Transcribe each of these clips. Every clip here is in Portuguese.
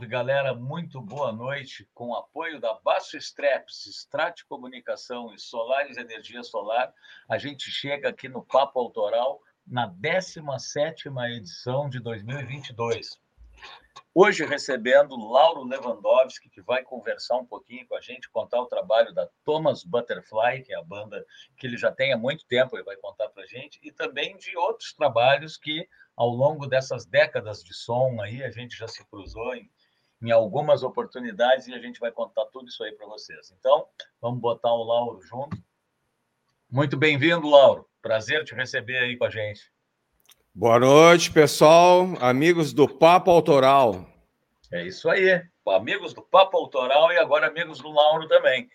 Salve galera, muito boa noite. Com o apoio da Basso Straps, Strat Comunicação e Solares Energia Solar, a gente chega aqui no Papo Autoral na 17ª edição de 2022. Hoje recebendo Lauro Lewandowski, que vai conversar um pouquinho com a gente, contar o trabalho da Thomas Butterfly, que é a banda que ele já tem há muito tempo, ele vai contar para a gente, e também de outros trabalhos que ao longo dessas décadas de som aí, a gente já se cruzou em, em algumas oportunidades e a gente vai contar tudo isso aí para vocês. Então, vamos botar o Lauro junto. Muito bem-vindo, Lauro. Prazer te receber aí com a gente. Boa noite, pessoal, amigos do Papo Autoral. É isso aí, amigos do Papo Autoral e agora amigos do Lauro também.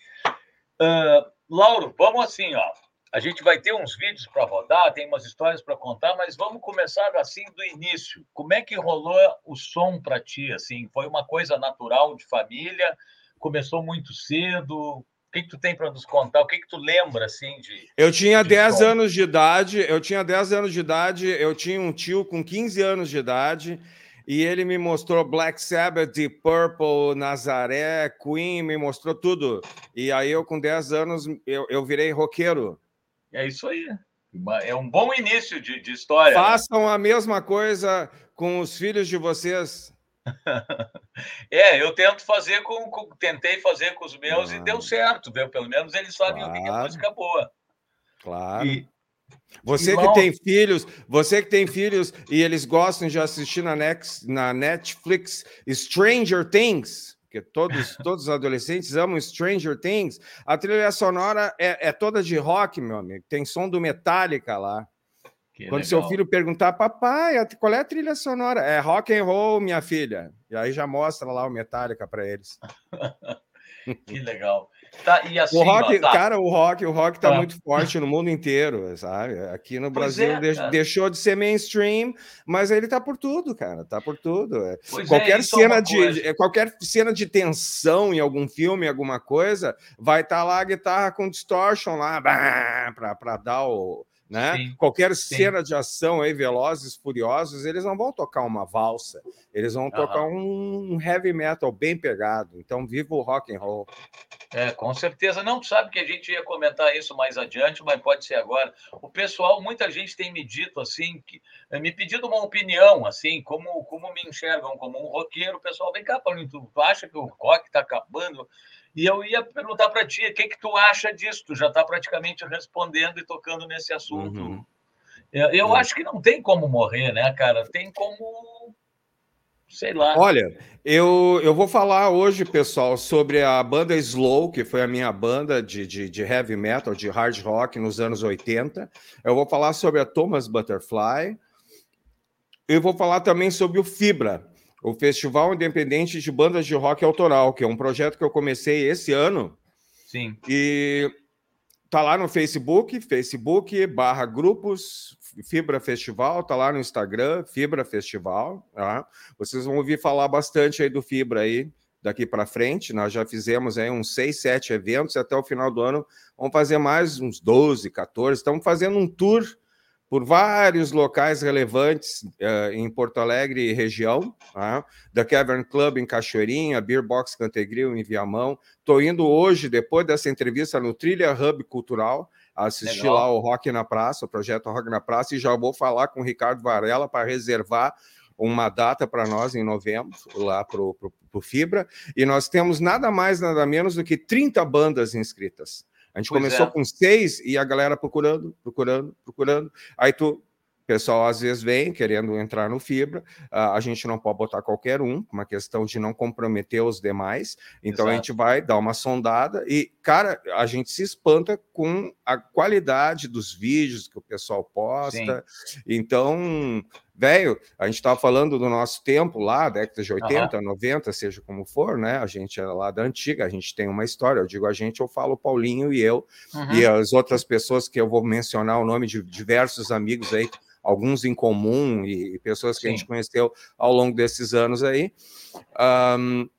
Uh, Lauro, vamos assim, ó. A gente vai ter uns vídeos para rodar, tem umas histórias para contar, mas vamos começar assim do início. Como é que rolou o som para ti? Assim, foi uma coisa natural de família? Começou muito cedo? O que, que tu tem para nos contar? O que, que tu lembra assim de? Eu tinha de 10 som? anos de idade. Eu tinha 10 anos de idade. Eu tinha um tio com 15 anos de idade e ele me mostrou Black Sabbath, Deep Purple, Nazaré, Queen, me mostrou tudo. E aí eu, com 10 anos, eu, eu virei roqueiro. É isso aí. É um bom início de, de história. Né? Façam né? a mesma coisa com os filhos de vocês. é, eu tento fazer com, com, tentei fazer com os meus e deu certo, viu? Pelo menos eles sabem claro. o que é música boa. Claro. E, você e que tem filhos, você que tem filhos e eles gostam de assistir na, na Netflix Stranger Things porque todos, todos os adolescentes amam Stranger Things. A trilha sonora é, é toda de rock, meu amigo. Tem som do Metallica lá. Que Quando legal. seu filho perguntar, papai, qual é a trilha sonora? É rock and roll, minha filha. E aí já mostra lá o Metallica para eles. que legal. Tá, assim, o rock, ó, tá. cara, o rock, o rock tá, tá, muito forte no mundo inteiro, sabe? Aqui no pois Brasil é, deixou de ser mainstream, mas ele tá por tudo, cara, tá por tudo. É. qualquer é, cena de qualquer cena de tensão em algum filme, alguma coisa, vai estar tá lá a guitarra com distortion lá para dar o né? Sim, Qualquer sim. cena de ação aí, Velozes, Furiosos, eles não vão tocar uma valsa, eles vão tocar um heavy metal bem pegado. Então, viva o rock and roll. É, com certeza. Não, sabe que a gente ia comentar isso mais adiante, mas pode ser agora. O pessoal, muita gente tem me dito assim, que, eh, me pedido uma opinião, assim, como, como me enxergam como um roqueiro. O pessoal, vem cá, Paulinho, tu, tu acha que o rock está acabando? E eu ia perguntar para ti, o que, que tu acha disso? Tu já está praticamente respondendo e tocando nesse assunto. Uhum. Eu, eu uhum. acho que não tem como morrer, né, cara? Tem como sei lá. Olha, eu, eu vou falar hoje, pessoal, sobre a banda Slow, que foi a minha banda de, de, de, heavy metal, de hard rock nos anos 80. Eu vou falar sobre a Thomas Butterfly. Eu vou falar também sobre o Fibra, o Festival Independente de Bandas de Rock Autoral, que é um projeto que eu comecei esse ano. Sim. E tá lá no Facebook, Facebook barra grupos Fibra Festival, tá lá no Instagram, Fibra Festival, tá? Vocês vão ouvir falar bastante aí do Fibra aí daqui para frente. Nós já fizemos aí uns seis, sete eventos, até o final do ano vamos fazer mais uns 12, 14. Estamos fazendo um tour por vários locais relevantes uh, em Porto Alegre e região, tá? da Cavern Club em Cachoeirinha, Beer Box Cantegril em Viamão. Estou indo hoje, depois dessa entrevista, no Trilha Hub Cultural, assistir Legal. lá o Rock na Praça, o projeto Rock na Praça, e já vou falar com o Ricardo Varela para reservar uma data para nós em novembro, lá para o Fibra, e nós temos nada mais, nada menos do que 30 bandas inscritas. A gente pois começou é. com seis e a galera procurando, procurando, procurando. Aí tu, pessoal às vezes vem querendo entrar no Fibra, a gente não pode botar qualquer um, uma questão de não comprometer os demais. Então Exato. a gente vai dar uma sondada e, cara, a gente se espanta com a qualidade dos vídeos que o pessoal posta. Sim. Então, velho, a gente estava falando do nosso tempo lá, década de 80, uhum. 90, seja como for, né? A gente é lá da antiga, a gente tem uma história. Eu digo a gente, eu falo Paulinho e eu, uhum. e as outras pessoas que eu vou mencionar o nome de diversos amigos aí, alguns em comum e, pessoas que Sim. a gente conheceu ao longo desses anos aí. Um,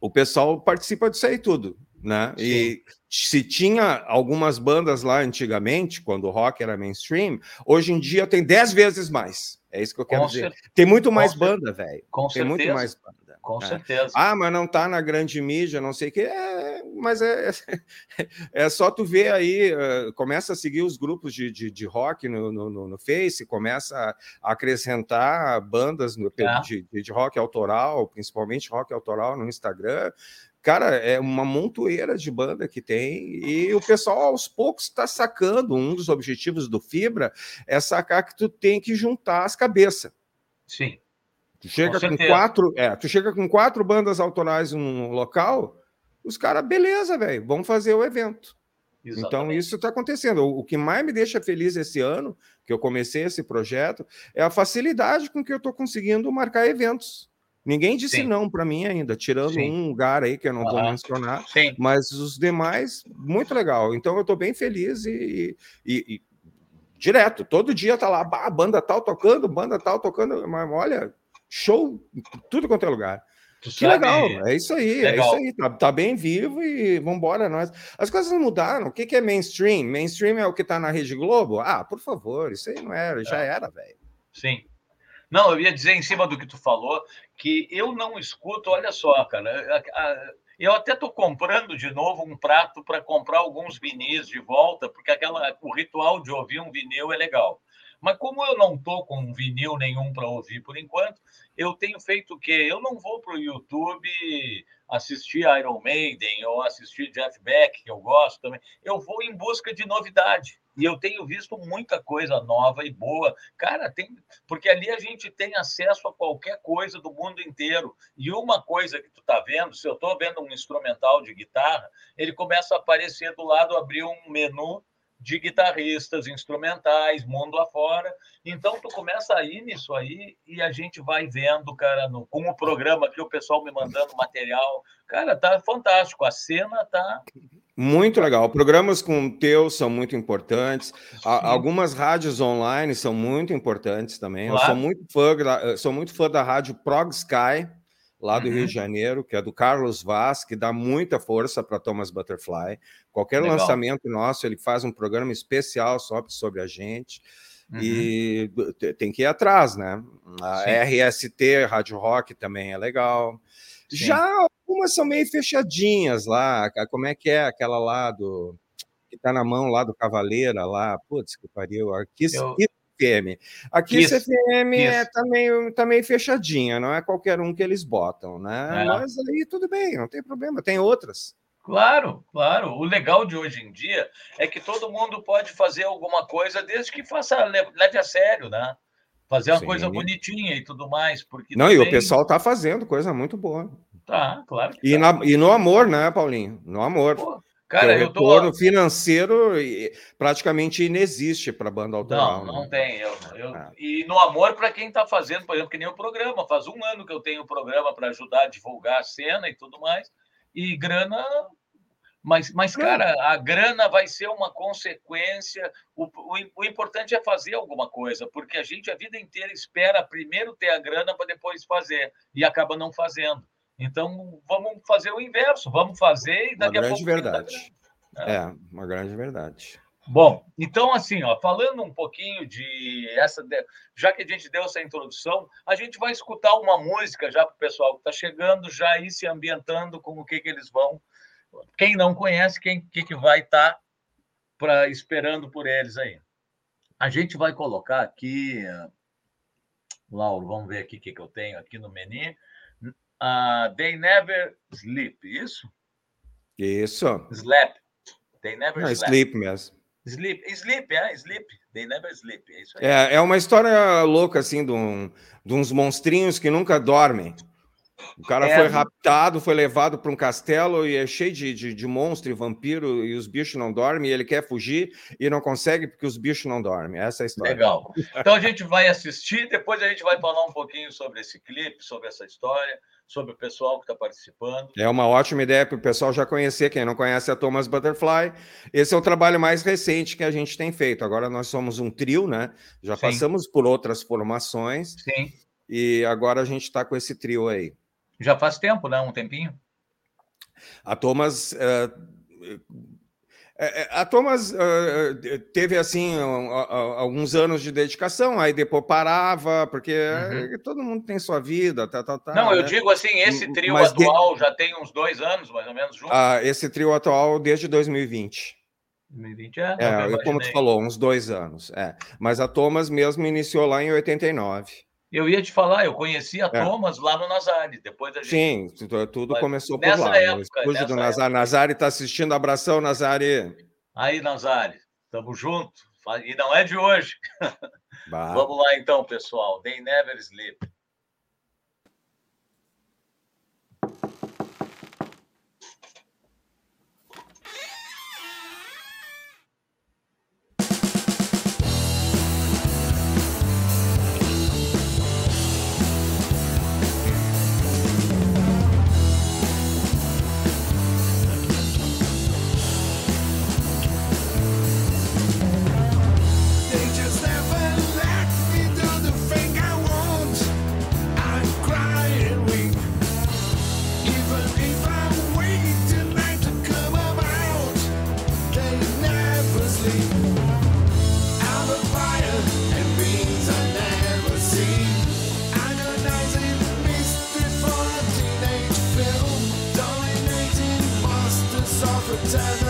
o pessoal participa disso aí tudo, né? Sim. E se tinha algumas bandas lá antigamente, quando o rock era mainstream, hoje em dia tem dez vezes mais. É isso que eu quero Com dizer. Tem muito mais banda, velho. Tem certeza. muito mais banda. Com é. certeza. Ah, mas não está na grande mídia, não sei o quê. É, mas é, é só tu ver aí, uh, começa a seguir os grupos de, de, de rock no, no, no, Face, começa a acrescentar bandas no, é. de, de rock autoral, principalmente rock autoral no Instagram. Cara, é uma montoeira de banda que tem, e o pessoal aos poucos está sacando. Um dos objetivos do Fibra é sacar que tu tem que juntar as cabeças. Sim. Tu chega com, com quatro, é, tu chega com quatro bandas autorais num local, os caras, beleza, velho, vamos fazer o evento. Então, Exatamente. Então, isso está acontecendo. O, o que mais me deixa feliz esse ano, que eu comecei esse projeto, é a facilidade com que eu estou conseguindo marcar eventos. Ninguém disse Sim. não para mim ainda, tirando Sim. um lugar aí que eu não vou mencionar, Sim. mas os demais, muito legal. Então eu estou bem feliz e, e, e, direto, todo dia tá lá, a banda tal tocando, banda tal tocando, mas olha, show, tudo quanto é lugar. Tu que sabe... legal, é isso aí, legal. é isso aí, tá, tá, bem vivo e vambora nós. As coisas mudaram, o que, que é mainstream? Mainstream é o que tá na Rede Globo? Ah, por favor, isso aí não era, já é. era, velho. Sim. Não, eu ia dizer em cima do que tu falou, que eu não escuto, olha só, cara, eu até estou comprando de novo um prato para comprar alguns vinis de volta, porque aquela, o ritual de ouvir um vinil é legal. Mas como eu não estou com vinil nenhum para ouvir por enquanto, eu tenho feito o quê? Eu não vou para o YouTube assistir Iron Maiden ou assistir Jeff Beck, que eu gosto também. Eu vou em busca de novidade. E eu tenho visto muita coisa nova e boa. Cara, tem. Porque ali a gente tem acesso a qualquer coisa do mundo inteiro. E uma coisa que tu tá vendo, se eu estou vendo um instrumental de guitarra, ele começa a aparecer do lado, abrir um menu de guitarristas instrumentais, mundo afora. Então, tu começa a ir nisso aí e a gente vai vendo, cara, no, com o programa aqui, o pessoal me mandando material. Cara, tá fantástico. A cena tá. Muito legal. Programas com teu são muito importantes. algumas rádios online são muito importantes também. Claro. Eu sou muito fã, sou muito fã da rádio Prog Sky lá do uhum. Rio de Janeiro, que é do Carlos Vaz, que dá muita força para Thomas Butterfly. Qualquer Legal. lançamento nosso, ele faz um programa especial só sobre a gente. Uhum. E tem que ir atrás, né? A Sim. RST, Rádio Rock também é legal. Sim. Já algumas são meio fechadinhas lá. Como é que é aquela lá do. que tá na mão lá do Cavaleira lá? Putz, que pariu. Aqui, Eu... FM. Aqui isso, CFM isso. é tá meio, tá meio fechadinha, não é qualquer um que eles botam, né? É. Mas aí tudo bem, não tem problema, tem outras. Claro, claro. O legal de hoje em dia é que todo mundo pode fazer alguma coisa desde que faça leve a sério, né? Fazer uma Sim. coisa bonitinha e tudo mais. Porque não, também... e o pessoal tá fazendo coisa muito boa. Tá, claro. e, tá. Na, e no amor, né, Paulinho? No amor. Pô, Cara, o retorno tô... financeiro praticamente inexiste para a banda autoral. Não, não né? tem. Eu, eu... É. E no amor para quem está fazendo, por exemplo, que nem o programa. Faz um ano que eu tenho o programa para ajudar a divulgar a cena e tudo mais. E grana. Mas, mas cara, a grana vai ser uma consequência. O, o, o importante é fazer alguma coisa, porque a gente a vida inteira espera primeiro ter a grana para depois fazer e acaba não fazendo. Então, vamos fazer o inverso, vamos fazer e daqui uma a pouco. verdade. É. é, uma grande verdade. Bom, então assim, ó, falando um pouquinho de essa, já que a gente deu essa introdução, a gente vai escutar uma música já para o pessoal que está chegando, já ir se ambientando com o que, que eles vão. Quem não conhece, quem que, que vai estar tá para esperando por eles aí. A gente vai colocar aqui, Lauro, vamos ver aqui o que, que eu tenho aqui no menu uh, They Never Sleep, isso? Isso. Sleep. They Never Não, Sleep. Sleep mesmo. Sleep, sleep, é, sleep. They never sleep. É, isso aí. é, é uma história louca, assim, de, um, de uns monstrinhos que nunca dormem. O cara é, foi raptado, foi levado para um castelo e é cheio de, de, de, monstro e vampiro e os bichos não dormem. E ele quer fugir e não consegue porque os bichos não dormem. Essa é a história. Legal. Então a gente vai assistir, depois a gente vai falar um pouquinho sobre esse clipe, sobre essa história sobre o pessoal que está participando. É uma ótima ideia para o pessoal já conhecer. Quem não conhece a Thomas Butterfly, esse é o trabalho mais recente que a gente tem feito. Agora nós somos um trio, né? Já Sim. passamos por outras formações. Sim. E agora a gente está com esse trio aí. Já faz tempo, né? Um tempinho. A Thomas. Uh, É, é, a Thomas uh, teve assim uh, alguns anos de dedicação, aí depois parava, porque uhum. todo mundo tem sua vida, tá, tá, tá. Não, né? eu digo assim, esse trio Mas atual de... já tem uns dois anos, mais ou menos, junto. Ah, esse trio atual desde 2020. 2020 é? é como tu falou, uns dois anos. É. Mas a Thomas mesmo iniciou lá em 89. Eu ia te falar, eu conheci a é. Thomas lá no Nazari, depois da gente... Sim, tudo Mas começou por lá. Época, no do Nazari. Nazari está assistindo, abração, Nazari. Aí, Nazari, tamo junto. E não é de hoje. Vamos lá então, pessoal. They never sleep. Acho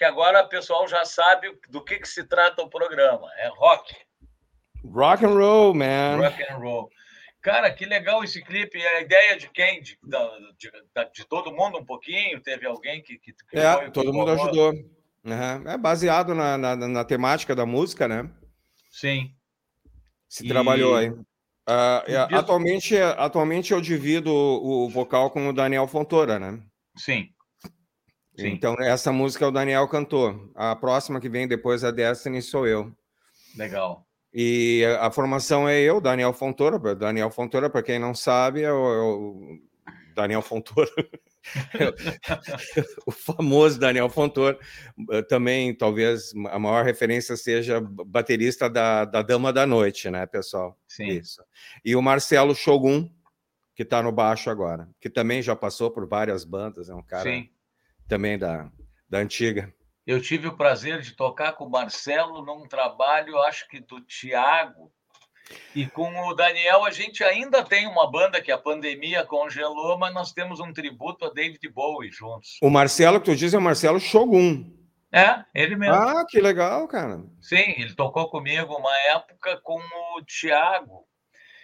que agora o pessoal já sabe do que, que se trata o programa. É rock. Rock and roll, man. Rock and roll. Cara, que legal esse clipe. A ideia de quem? De, de, de, todo mundo um pouquinho? Teve alguém que. que, que é, foi, todo mundo ajudou. Uhum. É baseado na, na, na, temática da música, né? Sim. Se e... trabalhou aí. Uh, atualmente, atualmente eu divido o, o vocal com o Daniel Fontoura, né? Sim. Sim. Então, essa música é o Daniel cantou. A próxima que vem depois da Destiny sou eu. Legal. E a formação é eu, Daniel Fontoura. Daniel Fontoura, para quem não sabe, é o, é o Daniel Fontoura. o famoso Daniel Fontoura. Também, talvez, a maior referência seja baterista da, da Dama da Noite, né, pessoal? Sim. Isso. E o Marcelo Shogun, que está no baixo agora, que também já passou por várias bandas, é um cara Sim. Também da, da antiga. Eu tive o prazer de tocar com o Marcelo num trabalho, acho que do Tiago, e com o Daniel a gente ainda tem uma banda que a pandemia congelou, mas nós temos um tributo a David Bowie juntos. O Marcelo, que tu diz, é o Marcelo Shogun. É, ele mesmo. Ah, que legal, cara. Sim, ele tocou comigo uma época com o Tiago,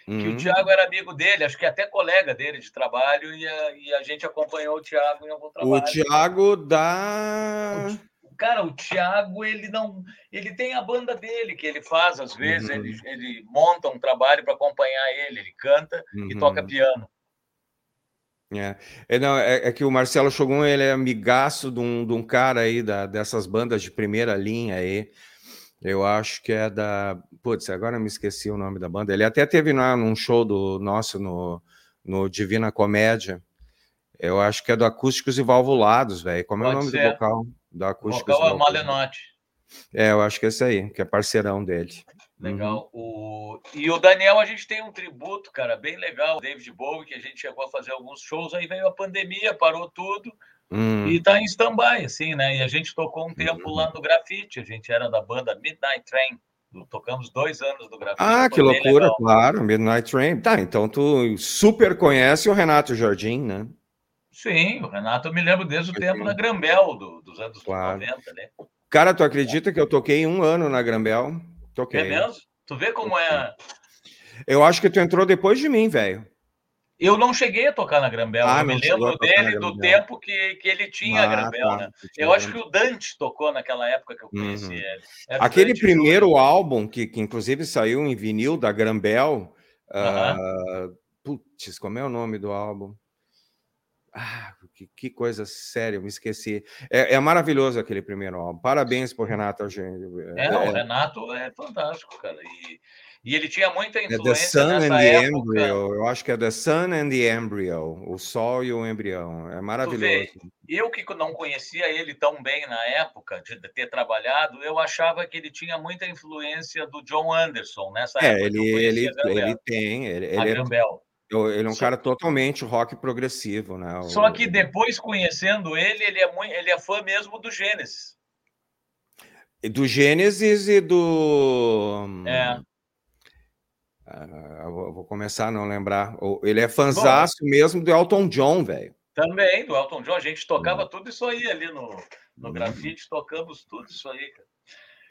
que Uhum. o Tiago era amigo dele, acho que até colega dele de trabalho, e a, e a gente acompanhou o Tiago em algum trabalho. O Thiago da. Cara, o Thiago, ele não. Ele tem a banda dele que ele faz, às vezes, Uhum. ele, ele monta um trabalho para acompanhar ele, ele canta e Uhum. toca piano. É, é, não, é, é que o Marcelo Shogun ele é amigaço de um, de um cara aí da, dessas bandas de primeira linha aí. Eu acho que é da. Putz, agora eu me esqueci o nome da banda. Ele até teve lá num show do nosso no, no Divina Comédia. Eu acho que é do Acústicos e Valvulados, velho. Como é o Pode nome ser. do vocal? Do O Acústicos vocal e é o. Malenotti. É, eu acho que é esse aí, que é parceirão dele. Legal. O... E o Daniel, a gente tem um tributo, cara, bem legal. O David Bowie, que a gente chegou a fazer alguns shows, aí veio a pandemia, parou tudo Hum, e tá em stand-by, assim, né? E a gente tocou um tempo Uhum. lá no Grafite, a gente era da banda Midnight Train. Tocamos dois anos do Grafite. Ah, que loucura, legal. claro, Midnight Train. Tá, então tu super conhece o Renato Jardim, né? Sim, o Renato eu me lembro desde o tempo na Grambel, do- dos anos Claro. 90, né? Cara, tu acredita que eu toquei um ano na Grambel? Toquei. É mesmo? Tu vê como é. Eu acho que tu entrou depois de mim, velho. Eu não cheguei a tocar na Grambel, Ah, eu me a lembro dele do tempo que, que ele tinha a Ah, Grambel, tá. né? Eu acho que o Dante tocou naquela época que eu conheci Uhum. ele. Era o Aquele primeiro Júnior. álbum, que, que inclusive saiu em vinil da Grambel. ah, putz, como é o nome do álbum? Ah, que, que coisa séria, me esqueci. É, é maravilhoso aquele primeiro álbum. Parabéns pro Renato Argento. É, o Renato é fantástico, cara. E, e ele tinha muita É The influência Sun and nessa the época. Embryo. Eu acho que é The Sun and the Embryo. O Sol e o Embrião. É maravilhoso. Eu que não conhecia ele tão bem na época de ter trabalhado, eu achava que ele tinha muita influência do John Anderson nessa É, época. ele, ele, ele tem. Ele, ele é, ele é um Só- cara totalmente rock progressivo, né? O- Só que depois conhecendo ele, ele é muito, ele é fã mesmo do Gênesis. Do Gênesis e do. É. Ah, vou começar a não lembrar. Ele é fanzaço mesmo do Elton John, velho. Também, do Elton John, a gente tocava Uhum. tudo isso aí ali no, no Uhum. grafite, tocamos tudo isso aí, cara.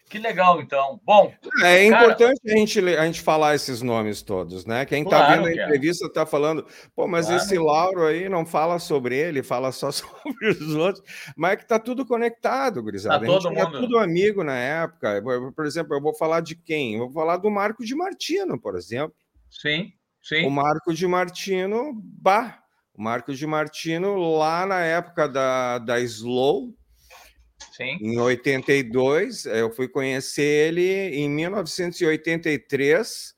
Que legal, então. Bom, É Cara- importante a gente, a gente falar esses nomes todos, né? Quem está Claro vendo a é. entrevista está falando, pô, mas Claro. esse Lauro aí não fala sobre ele, fala só sobre os outros, mas é que tá tudo conectado, gurizada. Tá todo mundo- tudo amigo na época. Por exemplo, eu vou falar de quem? Eu vou falar do Marco de Martino, por exemplo. sim, O sim. Marco de Martino, bah, o Marco de Martino lá na época da, da Slow, Sim. em 82, eu fui conhecer ele em 1983,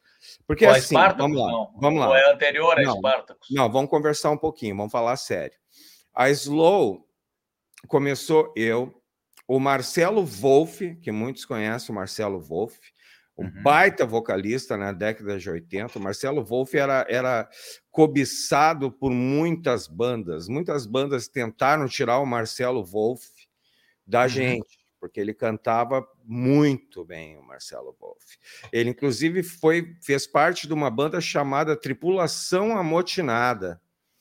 porque Ou assim, Spartacus, vamos lá, não. vamos Ou lá. é anterior a Não. Spartacus? Não, vamos conversar um pouquinho, vamos falar sério. A Slow começou eu, o Marcelo Wolff, que muitos conhecem o Marcelo Wolff, um Uhum. baita vocalista na década de 80. O Marcelo Wolff era, era cobiçado por muitas bandas. Muitas bandas tentaram tirar o Marcelo Wolff da Uhum. gente, porque ele cantava muito bem, o Marcelo Wolff. Ele, inclusive, foi, fez parte de uma banda chamada Tripulação Amotinada,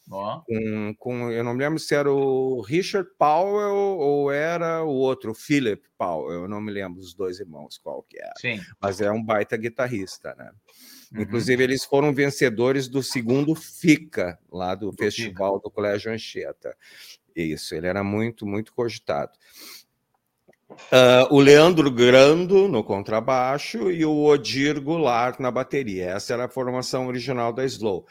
Ó, com, com, eu não me lembro se era o Richard Powell ou era o outro, o Philip Powell, eu não me lembro dos dois irmãos qual que era, sim. mas é um baita guitarrista, né? Uhum. Inclusive, eles foram vencedores do segundo FICA, lá do, Do Festival do Colégio Anchieta. Isso, ele era muito, muito cogitado. Ah, o Leandro Grando no contrabaixo e o Odir Goulart na bateria. Essa era a formação original da Slow.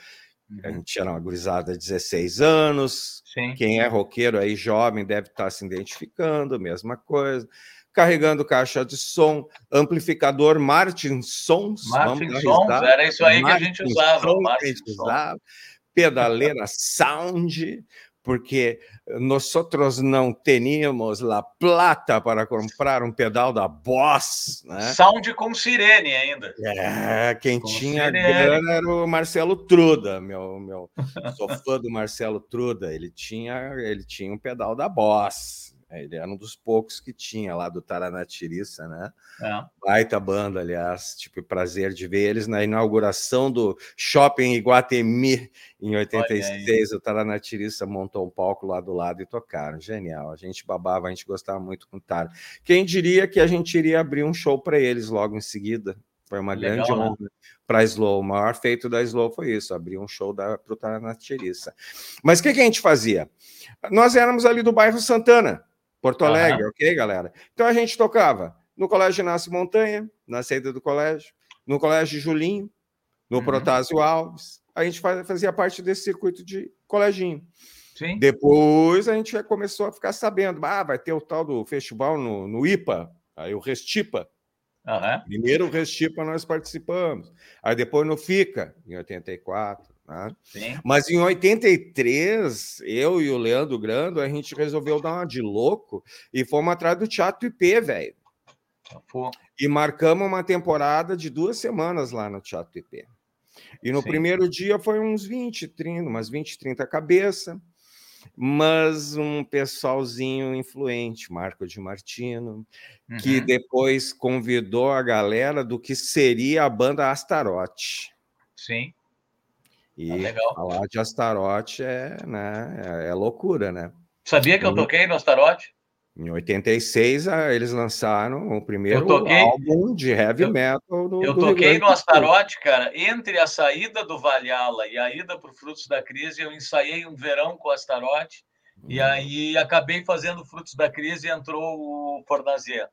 A Uhum. gente era uma gurizada de 16 anos. Sim. Quem é roqueiro aí, jovem, deve estar se identificando, mesma coisa. carregando caixa de som, amplificador Martin Sons. Martin Sons, era isso aí Martin que a gente usava. Sons, Martin usava. Pedaleira Sound, porque nós outros não tínhamos a plata para comprar um pedal da Boss. Né? Sound com sirene ainda. É, quem com tinha sirene. grana era o Marcelo Truda, meu, meu sou fã do Marcelo Truda. Ele tinha, ele tinha um pedal da Boss. É, ele era um dos poucos que tinha lá do Taranatiriça, né? É. Baita banda, aliás. Tipo, prazer de ver eles na inauguração do Shopping Iguatemi em 86. O Taranatiriça montou um palco lá do lado e tocaram. Genial. A gente babava, a gente gostava muito com o Tara. Quem diria que a gente iria abrir um show para eles logo em seguida? Foi uma Legal, grande né? honra né? para a Slow. O maior feito da Slow foi isso, abrir um show para o Taranatiriça. Mas o que, que a gente fazia? Nós éramos ali do bairro Santana. Porto Alegre, uhum. ok, galera? Então a gente tocava no Colégio Inácio Montanha, na saída do colégio, no Colégio Julinho, no uhum. Protásio Alves. A gente fazia parte desse circuito de coleginho. Sim. Depois a gente começou a ficar sabendo, ah, vai ter o tal do festival no, no IPA, aí o Restipa. Uhum. Primeiro o Restipa nós participamos, aí depois no FICA, em 84. Né? Mas em 83, eu e o Leandro Grando, a gente resolveu dar uma de louco e fomos atrás do Teatro IP, velho. E marcamos uma temporada de duas semanas lá no Teatro IP. E no Sim. primeiro dia foi uns 20, 30, umas 20, 30 cabeça, mas um pessoalzinho influente, Marco de Martino, uhum. que depois convidou a galera do que seria a banda Astarote. Sim. E ah, falar de Astarote é, né, é, é loucura, né? Sabia que eu toquei no Astarote? Em 86, eles lançaram o primeiro toquei, álbum de heavy eu, metal do Eu do toquei no Astarote, cara. Entre a saída do Valhalla e a ida para o Frutos da Crise, eu ensaiei um verão com o Astarote. Hum. E aí acabei fazendo Frutos da Crise e entrou o Fornazier.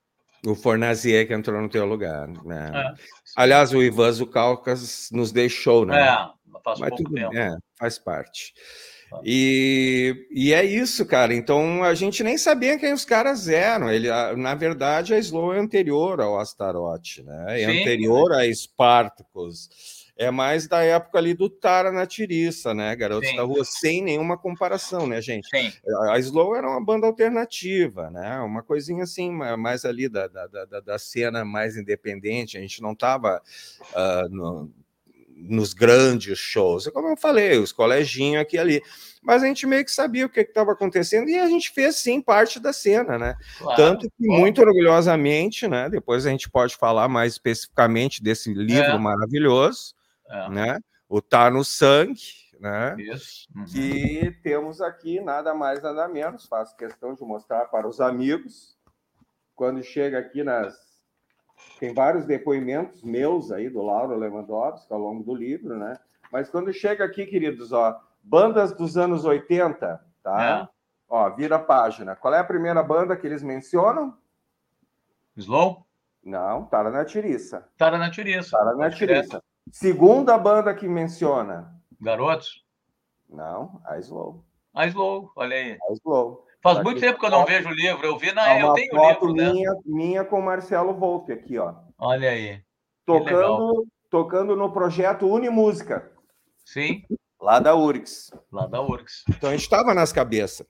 O Fornazier que entrou no teu lugar. Né? É. Aliás, o Ivan Zucalcas nos deixou, né? É, faz Mas pouco tudo, tempo. É, faz parte. E, e é isso, cara. Então a gente nem sabia quem os caras eram. Ele, na verdade, a Slow é anterior ao Astarote, né? É Sim. anterior a Spartacus. É mais da época ali do Tara na Tiriça, né? Garotos Sim. da Rua, sem nenhuma comparação, né, gente? Sim. A Slow era uma banda alternativa, né? Uma coisinha assim, mais ali da, da, da, da cena mais independente. A gente não estava uh, nos grandes shows. Como eu falei, os coleginhos aqui e ali. Mas a gente meio que sabia o que estava acontecendo e a gente fez sim parte da cena, né? Claro. Tanto que muito orgulhosamente, né? Depois a gente pode falar mais especificamente desse livro é. maravilhoso, é. né? O Tá no Sangue, né? Isso. Uhum. Que temos aqui nada mais nada menos. Faço questão de mostrar para os amigos quando chega aqui nas tem vários depoimentos meus aí do Lauro Lewandowski ao longo do livro, né? Mas quando chega aqui, queridos, ó, bandas dos anos 80, tá? É. Ó, vira a página. Qual é a primeira banda que eles mencionam? Slow? Não, Tara na Tiriça. Tara na Tiriça. Tara na Tiriça. Segunda banda que menciona? Garotos? Não, a Slow. A Slow, olha aí. A Slow. Faz muito tempo que eu não vejo o livro. Eu vi na. eu tenho foto livro, minha, né? minha com Marcelo Volpe aqui, ó. Olha aí. Tocando, tocando no projeto Unimúsica. Sim. Lá da URGS. Lá da URGS. Então a gente estava nas cabeças.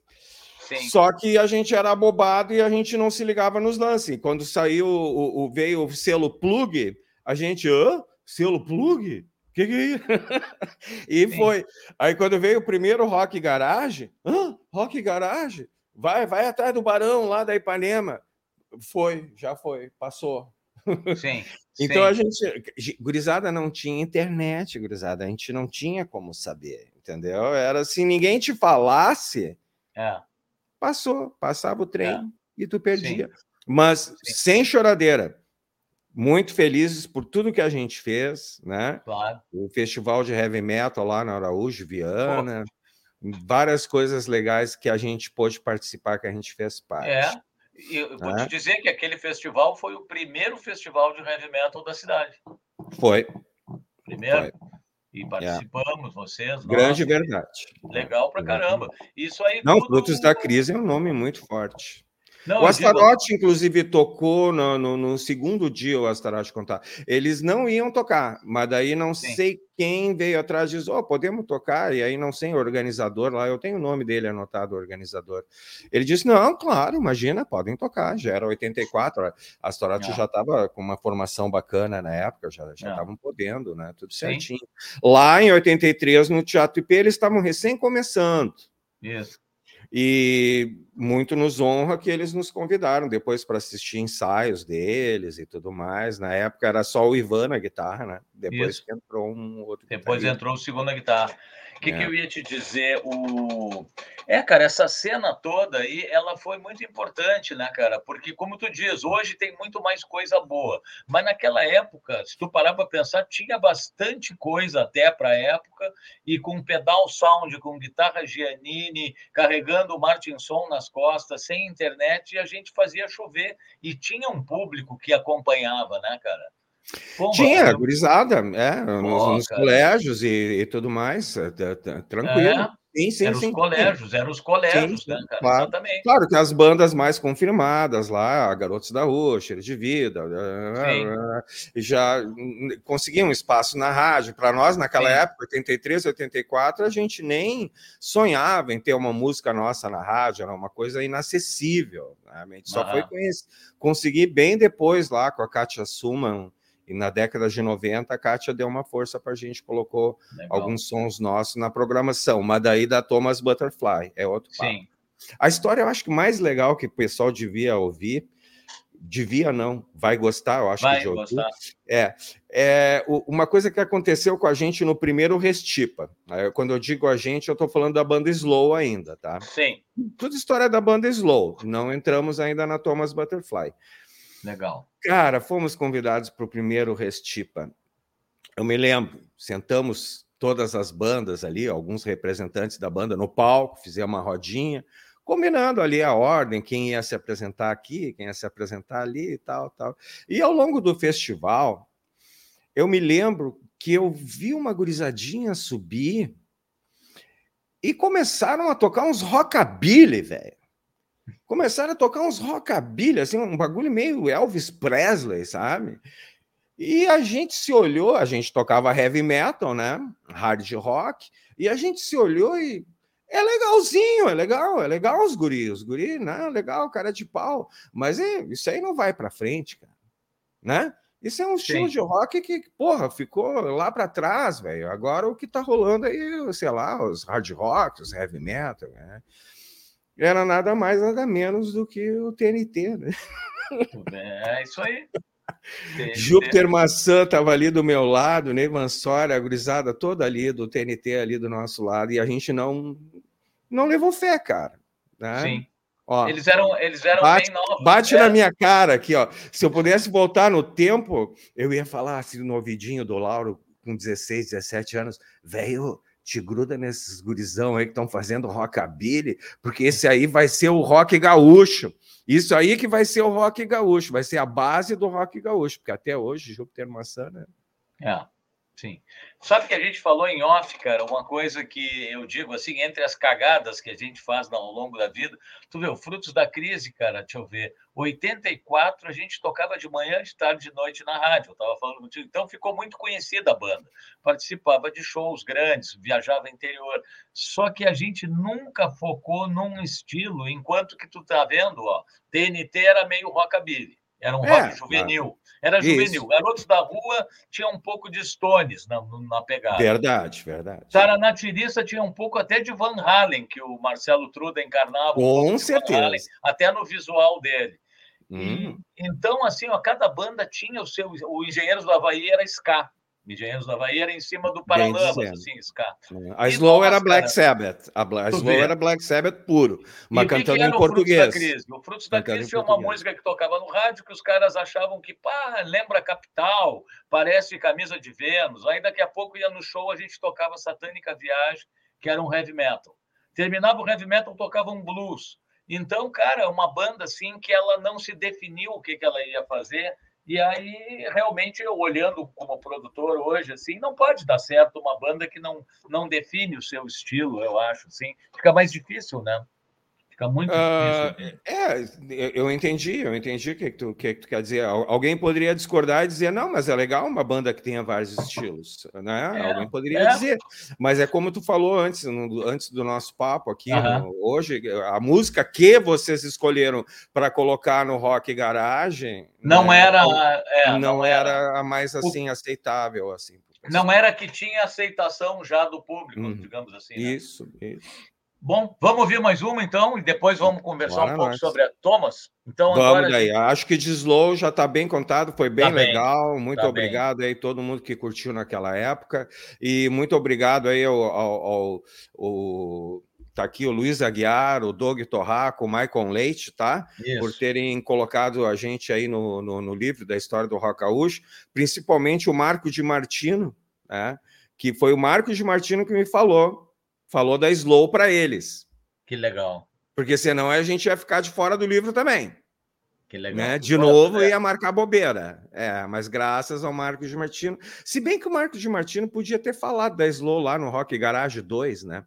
Sim. Só que a gente era bobado e a gente não se ligava nos lances. Quando saiu o, o veio o selo plug, a gente, hã? Selo plug? Que que é isso? e Sim. foi. Aí quando veio o primeiro Rock Garage, hã? Rock Garage? Vai, vai atrás do Barão lá da Ipanema. Foi, já foi, passou. Sim. então sim. a gente, gurizada não tinha internet, gurizada, a gente não tinha como saber, entendeu? Era assim, ninguém te falasse, é. passou, passava o trem é. e tu perdia. Sim. Mas sim. sem choradeira. Muito felizes por tudo que a gente fez, né? Claro. O festival de heavy metal lá na Araújo, Viana. Pô várias coisas legais que a gente pôde participar, que a gente fez parte. É, e eu vou te dizer que aquele festival foi o primeiro festival de heavy metal da cidade. Foi. Primeiro. Foi. E é. participamos, é. vocês. Grande verdade. Legal pra caramba. Isso aí. Não, tudo... Frutos da Crise é um nome muito forte. Não, o Astarote, digo... inclusive, tocou no, no, no, segundo dia o Astarote contar. Eles não iam tocar, mas daí não Sim. sei quem veio atrás e disse: oh, podemos tocar, e aí não sei, organizador lá, eu tenho o nome dele anotado, organizador. Ele disse: não, claro, imagina, podem tocar, já era 84, a Astarote é. já estava com uma formação bacana na época, já estavam é. podendo, né? Tudo certinho. Sim. Lá em 83, no Teatro IP, eles estavam recém começando. Isso. E muito nos honra que eles nos convidaram depois para assistir ensaios deles e tudo mais. Na época era só o Ivan na guitarra, né? Depois entrou um outro. Depois guitarrista. entrou o segundo na guitarra. O que, é. que eu ia te dizer? O... É, cara, essa cena toda aí, ela foi muito importante, né, cara? Porque, como tu diz, hoje tem muito mais coisa boa. Mas naquela época, se tu parar para pensar, tinha bastante coisa até para a época, e com pedal sound, com guitarra Giannini, carregando o Martinson nas costas, sem internet, e a gente fazia chover. E tinha um público que acompanhava, né, cara? Tinha, eu... gurizada, é, nos, nos colégios e, e, tudo mais, é, tranquilo. É. Sim, sim, eram sim. Os colégios, eram os colégios, sim, né, cara? Claro. Exatamente. Claro que as bandas mais confirmadas lá, Garotos da Rua, Cheiro de Vida, já conseguiam espaço na rádio. Para nós, naquela sim. época, 83, 84, a gente nem sonhava em ter uma música nossa na rádio, era uma coisa inacessível. Né? A gente só foi conhecer, conseguir bem depois lá com a Kátia Suman e na década de 90, a Kátia deu uma força para a gente, colocou Legal. alguns sons nossos na programação, mas daí da Thomas Butterfly, é outro papo. Sim. A história eu acho que mais legal que o pessoal devia ouvir, devia não, vai gostar, eu acho vai que gostar. É, é uma coisa que aconteceu com a gente no primeiro Restipa. Quando eu digo a gente, eu estou falando da banda Slow ainda, tá? Sim. Tudo história da banda Slow. Não entramos ainda na Thomas Butterfly. Legal. Cara, fomos convidados para o primeiro Restipa. Eu me lembro, sentamos todas as bandas ali, alguns representantes da banda no palco, fizemos uma rodinha, combinando ali a ordem, quem ia se apresentar aqui, quem ia se apresentar ali e tal, tal. E ao longo do festival, eu me lembro que eu vi uma gurizadinha subir e começaram a tocar uns rockabilly, velho começaram a tocar uns rockabilly, assim, um bagulho meio Elvis Presley, sabe? E a gente se olhou, a gente tocava heavy metal, né? Hard rock, e a gente se olhou e é legalzinho, é legal, é legal os guris, os guris, né? Legal, cara de pau, mas é, isso aí não vai para frente, cara, né? Isso é um estilo Sim. de rock que, porra, ficou lá para trás, velho. Agora o que tá rolando aí, sei lá, os hard rock, os heavy metal, né? Era nada mais, nada menos do que o TNT, né? É isso aí. TNT. Júpiter Maçã estava ali do meu lado, Ney Mansora, a gurizada toda ali do TNT ali do nosso lado, e a gente não não levou fé, cara. Né? Sim. Ó, eles eram, eles eram bate, bem novos. Bate né? na minha cara aqui, ó. Se eu pudesse voltar no tempo, eu ia falar assim no ouvidinho do Lauro com 16, 17 anos, velho, te gruda nesses gurizão aí que estão fazendo rockabilly, porque esse aí vai ser o rock gaúcho. Isso aí que vai ser o rock gaúcho, vai ser a base do rock gaúcho, porque até hoje Júpiter Maçã, né? É. Sim. Sabe que a gente falou em off, cara, uma coisa que eu digo assim, entre as cagadas que a gente faz ao longo da vida, tu vê, Frutos da Crise, cara, deixa eu ver, 84 a gente tocava de manhã, de tarde, de noite na rádio, eu estava falando contigo, então ficou muito conhecida a banda, participava de shows grandes, viajava interior, só que a gente nunca focou num estilo, enquanto que tu tá vendo, ó, TNT era meio rockabilly, era um é, rock juvenil. Era juvenil. Isso. Garotos da Rua tinha um pouco de Stones na, na pegada. Verdade, verdade. Saranatirista tinha um pouco até de Van Halen, que o Marcelo Truda encarnava. Com um certeza. Halen, até no visual dele. Hum. E, então, assim, ó, cada banda tinha o seu. O Engenheiros do Havaí era ska. Engenheiros do Havaí era em cima do Paralamas, assim, ska. É. A Slow era Black Sabbath. A, a Slow vê. era Black Sabbath puro, mas cantando em português. Frutos da Crise? O Frutos da Crise é uma música que tocava no rádio que os caras achavam que, pá, lembra Capital, parece Camisa de Vênus. Aí daqui a pouco ia no show, a gente tocava Satânica Viagem, que era um heavy metal. Terminava o heavy metal, tocava um blues. Então, cara, uma banda assim que ela não se definiu o que, que ela ia fazer e aí, realmente, eu olhando como produtor hoje, assim, não pode dar certo uma banda que não, não define o seu estilo, eu acho, assim. Fica mais difícil, né? Fica muito uh, É, eu entendi, eu entendi o que, que, tu, que, que tu quer dizer. Alguém poderia discordar e dizer, não, mas é legal uma banda que tenha vários estilos, né? É, Alguém poderia é. dizer. Mas é como tu falou antes, no, antes do nosso papo aqui, no, hoje, a música que vocês escolheram para colocar no Rock Garage não né, era é, não, não era, era, a mais assim aceitável assim. Não era que tinha aceitação já do público, uhum. digamos assim. Né? Isso, isso. Bom, vamos ouvir mais uma então e depois vamos conversar Bora um pouco nós. sobre a Thomas. Então, vamos agora... daí. Acho que de Slow já está bem contado, foi bem, tá legal. Muito tá obrigado bem. aí todo mundo que curtiu naquela época e muito obrigado aí ao, ao, ao, ao tá aqui o Luiz Aguiar, o Doug Torraco, o Michael Leite, tá? Isso. Por terem colocado a gente aí no, no, no livro da história do Rock Gaúcho, principalmente o Marco de Martino, né? Que foi o Marco de Martino que me falou falou da Slow para eles. Que legal. Porque senão a gente ia ficar de fora do livro também. Que legal. Né? De novo, ia marcar bobeira. É, mas graças ao Marcos de Martino. Se bem que o Marcos de Martino podia ter falado da Slow lá no Rock Garage 2, né?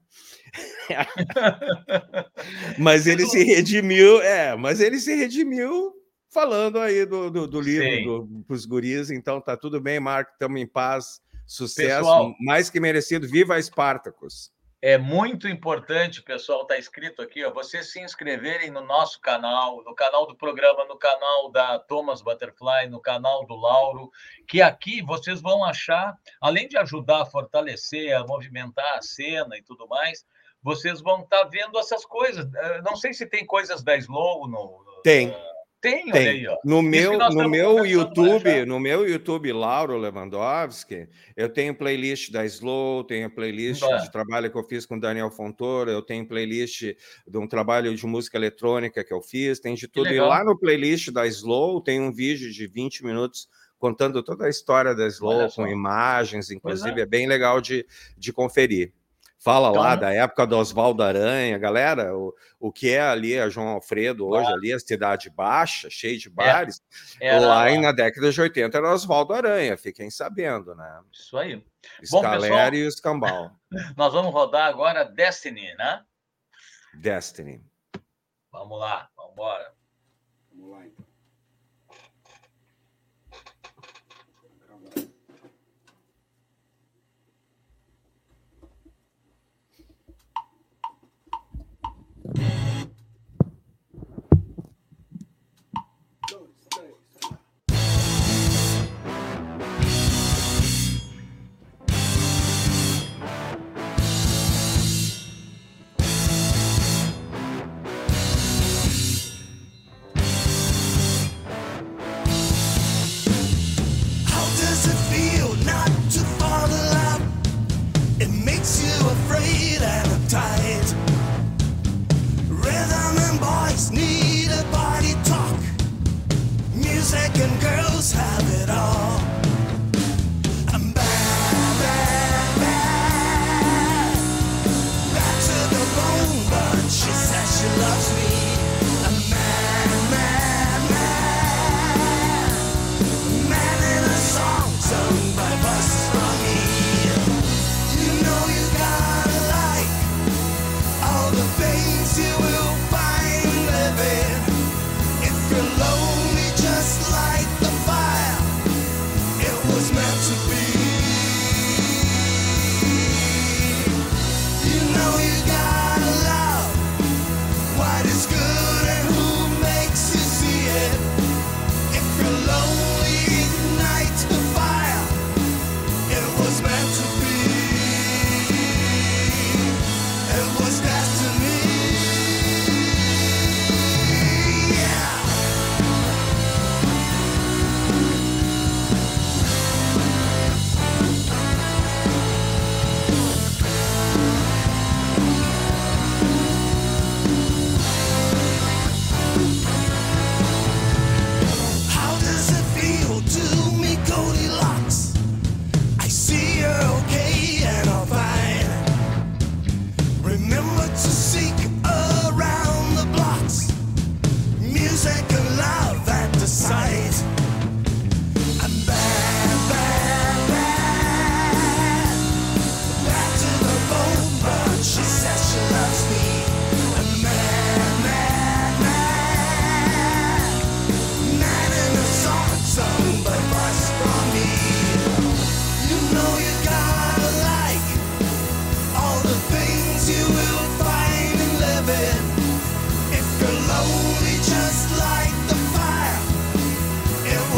mas ele se redimiu, é, mas ele se redimiu falando aí do, do, do livro do, pros guris. Então tá tudo bem, Marco, estamos em paz. Sucesso, Pessoal, mais que merecido. Viva Espartacus! É muito importante, pessoal, está escrito aqui, ó, vocês se inscreverem no nosso canal, no canal do programa, no canal da Thomas Butterfly, no canal do Lauro, que aqui vocês vão achar, além de ajudar a fortalecer, a movimentar a cena e tudo mais, vocês vão estar tá vendo essas coisas. Eh, não sei se tem coisas da Slow no. Tem. Uh, tem, Tem. Aí, no meu, no meu YouTube, no meu YouTube, Lauro Lewandowski, eu tenho playlist da Slow, tenho playlist de trabalho que eu fiz com Daniel Fontoura, eu tenho playlist de um trabalho de música eletrônica que eu fiz, tem de tudo. E lá no playlist da Slow tem um vídeo de 20 minutos contando toda a história da Slow, com imagens, inclusive, é. é bem legal de, de conferir. Fala então, lá da época do Oswaldo Aranha, galera, o, o que é ali a João Alfredo hoje, ali a cidade baixa, cheia de é, bares, é, lá, lá na década de 80 era Oswaldo Aranha, fiquem sabendo, né? Isso aí. Escalera e o Escambau. Nós vamos rodar agora Destiny, né? Destiny. Vamos lá, vamos embora.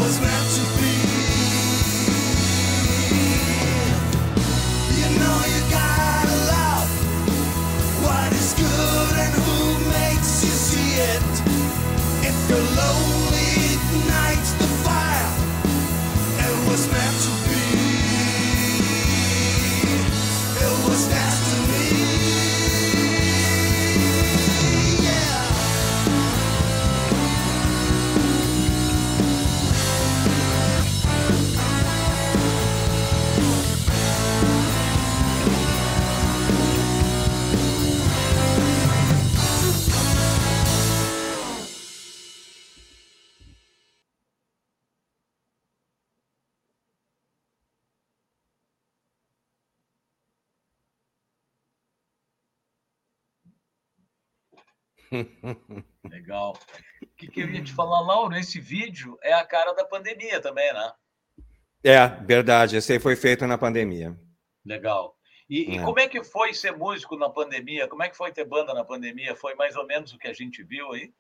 was Legal. O que, que eu ia te falar, Lauro? Esse vídeo é a cara da pandemia também, né? É, verdade. Esse aí foi feito na pandemia. Legal. E, é. e, como é que foi ser músico na pandemia? Como é que foi ter banda na pandemia? Foi mais ou menos o que a gente viu aí?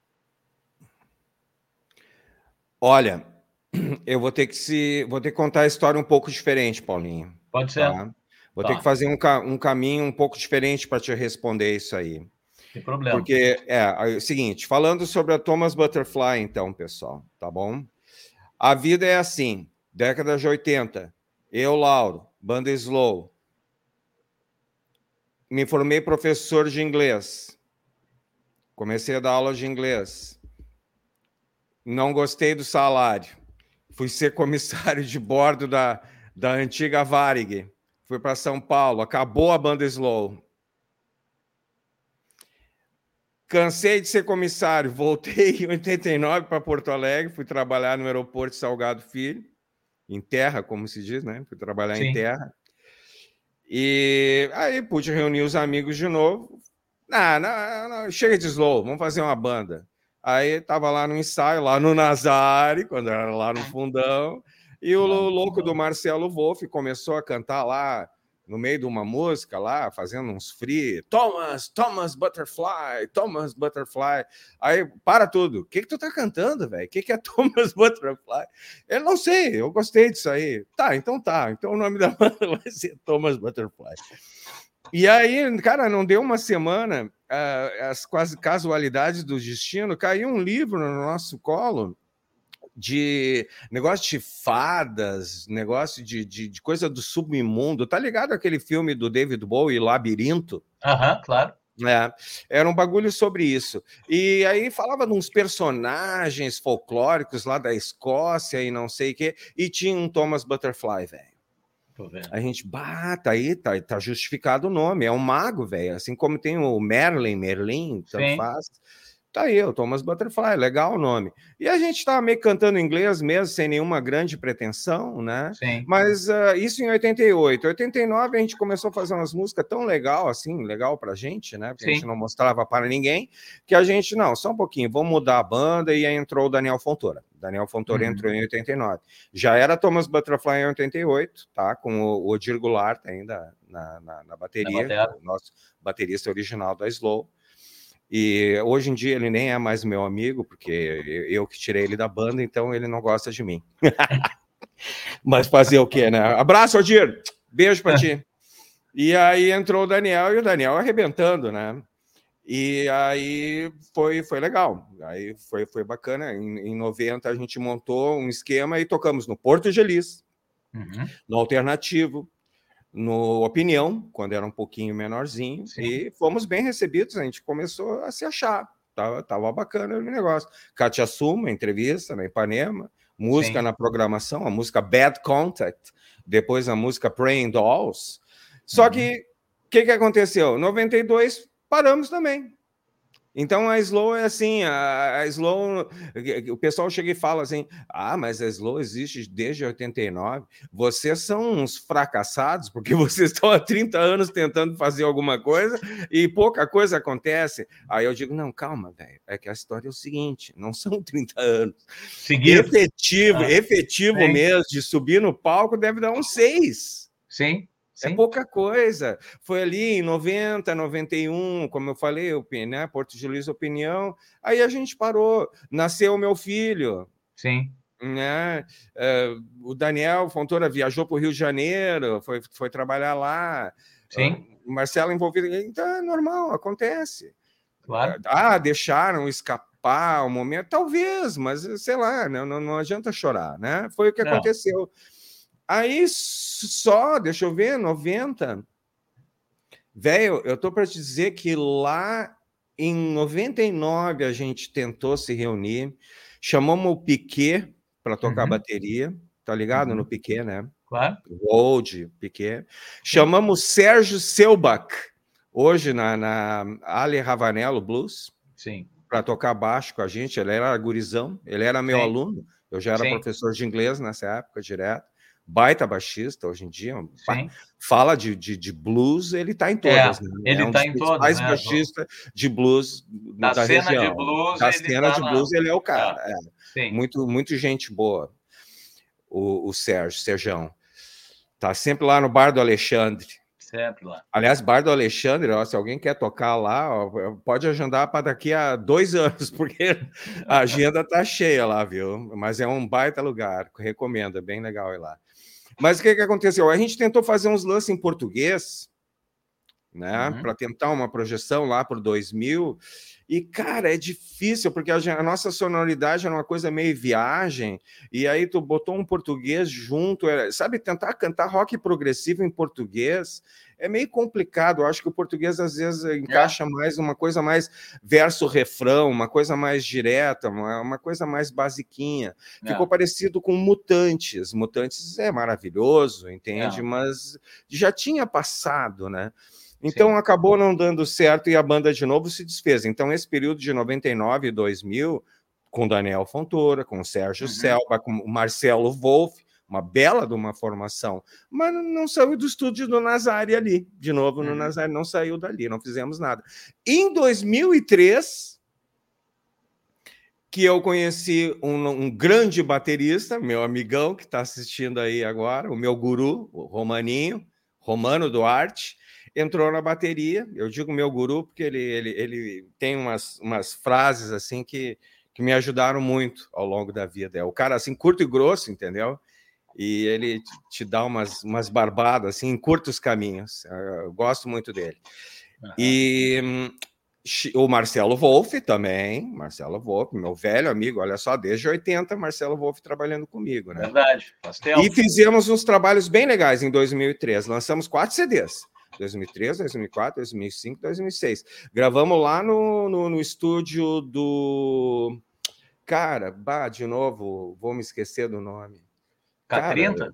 Olha, eu vou ter que se vou ter que contar a história um pouco diferente, Paulinho. Pode ser. Tá? Vou tá. ter que fazer um, um caminho um pouco diferente para te responder isso aí. Tem problema. Porque é, é o seguinte, falando sobre a Thomas Butterfly, então, pessoal, tá bom? A vida é assim, década de 80. Eu, Lauro, banda Slow. Me formei professor de inglês. Comecei a dar aula de inglês. Não gostei do salário. Fui ser comissário de bordo da, da antiga Varig. Fui para São Paulo. Acabou a banda Slow Cansei de ser comissário, voltei em 89 para Porto Alegre, fui trabalhar no aeroporto Salgado Filho, em terra, como se diz, né? Fui trabalhar Sim. em terra. E aí pude reunir os amigos de novo. Não, não, não, chega de slow, vamos fazer uma banda. Aí tava lá no ensaio, lá no Nazare, quando era lá no fundão, e o louco do Marcelo Wolff começou a cantar lá no meio de uma música lá, fazendo uns free, Thomas, Thomas Butterfly, Thomas Butterfly. Aí, para tudo. O que que tu tá cantando, velho? O que que é Thomas Butterfly? Eu não sei, eu gostei disso aí. Tá, então tá. Então o nome da banda vai ser Thomas Butterfly. E aí, cara, não deu uma semana, uh, as quase casualidades do destino, caiu um livro no nosso colo de negócio de fadas, negócio de, de, de, coisa do submundo. Tá ligado aquele filme do David Bowie, Labirinto? Aham, uhum, claro. É, era um bagulho sobre isso. E aí falava de uns personagens folclóricos lá da Escócia e não sei o quê, e tinha um Thomas Butterfly, velho. A gente bata tá aí, tá, tá justificado o nome, é um mago, velho. Assim como tem o Merlin, Merlin, tanto faz. Tá aí, o Thomas Butterfly, legal o nome. E a gente estava meio cantando inglês mesmo, sem nenhuma grande pretensão, né? Sim. Mas uh, isso em 88. 89 a gente começou a fazer umas músicas tão legal, assim, legal pra gente, né? Porque Sim. a gente não mostrava para ninguém, que a gente, não, só um pouquinho, vamos mudar a banda, e aí entrou o Daniel Fontoura. Daniel Fontoura uhum. entrou em 89. Já era Thomas Butterfly em 88, tá? Com o Odir Goulart ainda na, na, na bateria, na o nosso baterista original da Slow. E hoje em dia ele nem é mais meu amigo, porque eu que tirei ele da banda, então ele não gosta de mim. Mas fazer o quê, né? Abraço, Odir! Beijo para ti. E aí entrou o Daniel e o Daniel arrebentando, né? E aí foi, foi legal. Aí foi, foi bacana. Em, em 90 a gente montou um esquema e tocamos no Porto Gelis, uhum. no Alternativo, no Opinião, quando era um pouquinho menorzinho, Sim. e fomos bem recebidos, a gente começou a se achar, tava, tava bacana o negócio. Katia Suma, entrevista na Ipanema, música Sim. na programação, a música Bad Contact, depois a música Praying Dolls. Só uhum. que o que, que aconteceu? 92 paramos também. Então a Slow é assim, a, a, Slow, o pessoal chega e fala assim: "Ah, mas a Slow existe desde 89. Vocês são uns fracassados porque vocês estão há 30 anos tentando fazer alguma coisa e pouca coisa acontece". Aí eu digo: "Não, calma, velho. É que a história é o seguinte, não são 30 anos. Seguido. Efetivo, ah, efetivo mesmo de subir no palco deve dar uns seis. Sim. É Sim. É pouca coisa. Foi ali em 90, 91, como eu falei, né? Porto de Luiz Opinião. Aí a gente parou. Nasceu o meu filho. Sim. Né? Uh, o Daniel Fontoura viajou para o Rio de Janeiro, foi, foi trabalhar lá. Sim. Uh, Marcelo envolvido. Então é normal, acontece. Claro. Ah, deixaram escapar o um momento, talvez, mas sei lá, não, não, não adianta chorar, né? Foi o que não. aconteceu. Aí só, deixa eu ver, 90. Velho, eu tô para te dizer que lá em 99 a gente tentou se reunir, chamamos o Piquet para tocar uhum. bateria, tá ligado? Uhum. No Piquet, né? Claro. Old, Piquet. Chamamos Sérgio Selbach, hoje na, na Ale Ravanello Blues. Sim. Para tocar baixo com a gente. Ele era gurizão, ele era meu Sim. aluno. Eu já era Sim. professor de inglês nessa época, direto baita baixista hoje em dia. Sim. Fala de, de, de, blues, ele está em todas. É, né? Ele está é um tá em todas. Mais né? baixista de blues da, da cena região. de blues. Da cena tá de blues, ele é o cara. É. É. Muito, muito gente boa. O, o Sérgio, Serjão. Tá sempre lá no bar do Alexandre. Sempre lá. Aliás, Bar do Alexandre, ó, se alguém quer tocar lá, ó, pode agendar para daqui a dois anos, porque a agenda tá cheia lá, viu? Mas é um baita lugar, recomendo, é bem legal ir lá. Mas o que, que aconteceu? A gente tentou fazer uns lances em português, né, uhum. para tentar uma projeção lá por 2000, e, cara, é difícil, porque a, a, nossa sonoridade era uma coisa meio viagem, e aí tu botou um português junto, é, sabe? Tentar cantar rock progressivo em português é meio complicado. Eu acho que o português, às vezes, encaixa é. mais uma coisa mais verso-refrão, uma coisa mais direta, uma, uma coisa mais basiquinha. É. Ficou parecido com Mutantes. Mutantes é maravilhoso, entende? É. Mas já tinha passado, né? Então Sim. acabou não dando certo e a banda de novo se desfez. Então, esse período de 99 e 2000, com Daniel Fontoura, com Sérgio uhum. Selva, com Marcelo Wolff, uma bela de uma formação, mas não saiu do estúdio do Nazari ali, de novo no uhum. Nazari, não saiu dali, não fizemos nada. Em 2003, que eu conheci um, um grande baterista, meu amigão que está assistindo aí agora, o meu guru, o Romaninho, Romano Duarte, entrou na bateria. Eu digo meu guru porque ele, ele, ele tem umas, umas frases assim que, que me ajudaram muito ao longo da vida. É o cara assim, curto e grosso, entendeu? E ele te dá umas, umas barbadas assim, em curtos caminhos. Eu gosto muito dele. Uhum. E hum, o Marcelo Wolff também, Marcelo Wolff, meu velho amigo, olha só, desde 80, Marcelo Wolff trabalhando comigo, né? Verdade, E fizemos uns trabalhos bem legais em 2003, lançamos quatro CDs. 2003, 2004, 2005, 2006. Gravamos lá no, no, no estúdio do. Cara, bah, de novo, vou me esquecer do nome. K30?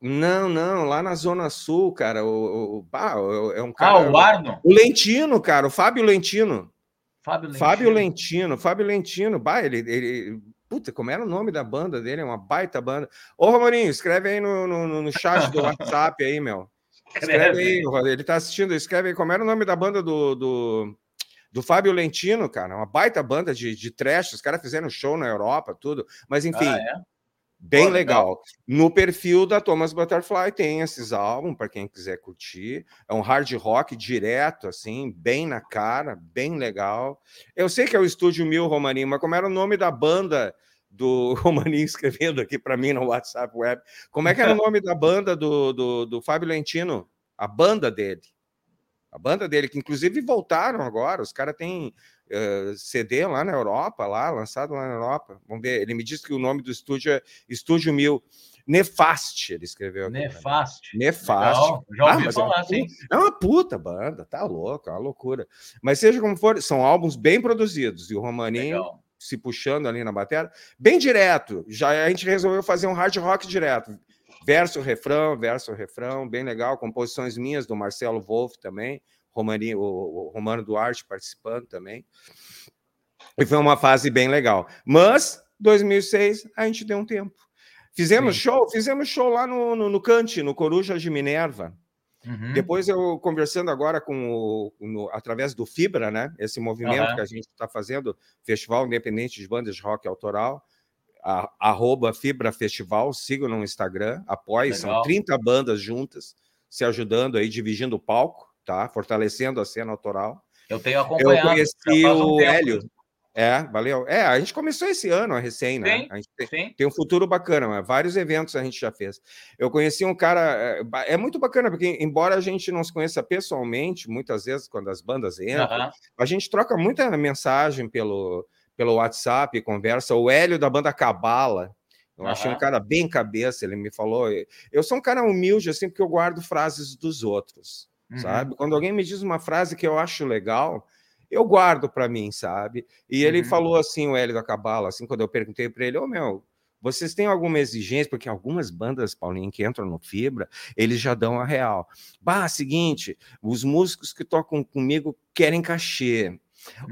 Não, não, lá na Zona Sul, cara. O, o, bah, é um cara. Ah, o Arno? O Lentino, cara, o Fábio Lentino. Fábio Lentino. Fábio Lentino, Fábio Lentino. Bah, ele, ele, Puta, como era o nome da banda dele? É uma baita banda. Ô, Romaninho, escreve aí no, no, no chat do WhatsApp aí, meu. Escreve aí, ele tá assistindo, escreve aí como era o nome da banda do, do, do Fábio Lentino, cara. Uma baita banda de, de trash, os caras fizeram show na Europa, tudo. Mas enfim, ah, é? Bem Pô, legal. legal. No perfil da Thomas Butterfly tem esses álbuns, para quem quiser curtir. É um hard rock direto, assim, bem na cara, bem legal. Eu sei que é o Estúdio Mil Romaninho, mas como era o nome da banda do Romaninho escrevendo aqui para mim no WhatsApp web. Como é que era o nome da banda do, do, do Fábio Lentino? A banda dele. A banda dele, que inclusive voltaram agora. Os caras têm uh, CD lá na Europa, lá, lançado lá na Europa. Vamos ver. Ele me disse que o nome do estúdio é Estúdio Mil. Nefaste, ele escreveu. Aqui, Nefaste. Né? Nefaste. Já ouvi ah, falar, é sim. É uma puta banda, tá louco, é uma loucura. Mas seja como for, são álbuns bem produzidos. E o Romaninho Legal se puxando ali na bateria, bem direto. Já a gente resolveu fazer um hard rock direto. Verso, refrão, verso, refrão, bem legal. Composições minhas do Marcelo Wolff também, O, Romano Duarte participando também. E foi uma fase bem legal. Mas, 2006, a gente deu um tempo. Fizemos Sim. show, fizemos show lá no, no, no Cante, no Coruja de Minerva. Uhum. Depois eu conversando agora com o, no, através do Fibra, né? Esse movimento uhum. que a gente está fazendo, Festival Independente de Bandas de Rock Autoral, a, arroba Fibra Festival, sigam no Instagram, apoie, Legal. são 30 bandas juntas, se ajudando aí, dividindo o palco, tá? Fortalecendo a cena autoral. Eu tenho acompanhado. Eu conheci um o. Hélio, é, valeu. É, a gente começou esse ano, a recém, né? Sim, a gente tem, tem, um futuro bacana, mas vários eventos a gente já fez. Eu conheci um cara, é, é, muito bacana, porque embora a gente não se conheça pessoalmente, muitas vezes quando as bandas entram, a gente troca muita mensagem pelo, pelo WhatsApp, conversa. O Hélio da banda Cabala, eu achei um cara bem cabeça, ele me falou. Eu sou um cara humilde, assim, porque eu guardo frases dos outros, uhum. sabe? Quando alguém me diz uma frase que eu acho legal eu guardo para mim, sabe? E ele uhum. falou assim, o Hélio da Cabala, assim, quando eu perguntei para ele, ô oh, meu, vocês têm alguma exigência? Porque algumas bandas, Paulinho, que entram no Fibra, eles já dão a real. Bah, seguinte, os músicos que tocam comigo querem cachê.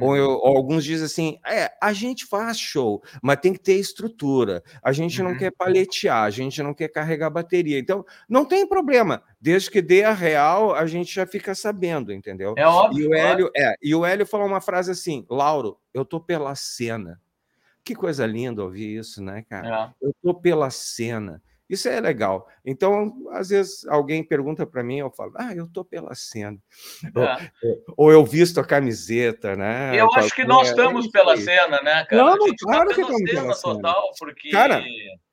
Ou, uhum. eu, ou, alguns dizem assim: é, a gente faz show, mas tem que ter estrutura. A gente uhum. não quer paletear, a gente não quer carregar bateria. Então, não tem problema. Desde que dê a real, a gente já fica sabendo, entendeu? É óbvio. E o Hélio, é, e o Hélio falou uma frase assim: Lauro, eu tô pela cena. Que coisa linda ouvir isso, né, cara? É. Eu tô pela cena. Isso é legal. Então, às vezes, alguém pergunta para mim, eu falo, ah, eu tô pela cena. É. Ou, ou, eu visto a camiseta, né? Eu acho que nós estamos é pela cena, né, cara? Não, tá claro tá que estamos pela cena. Total, porque... Cara,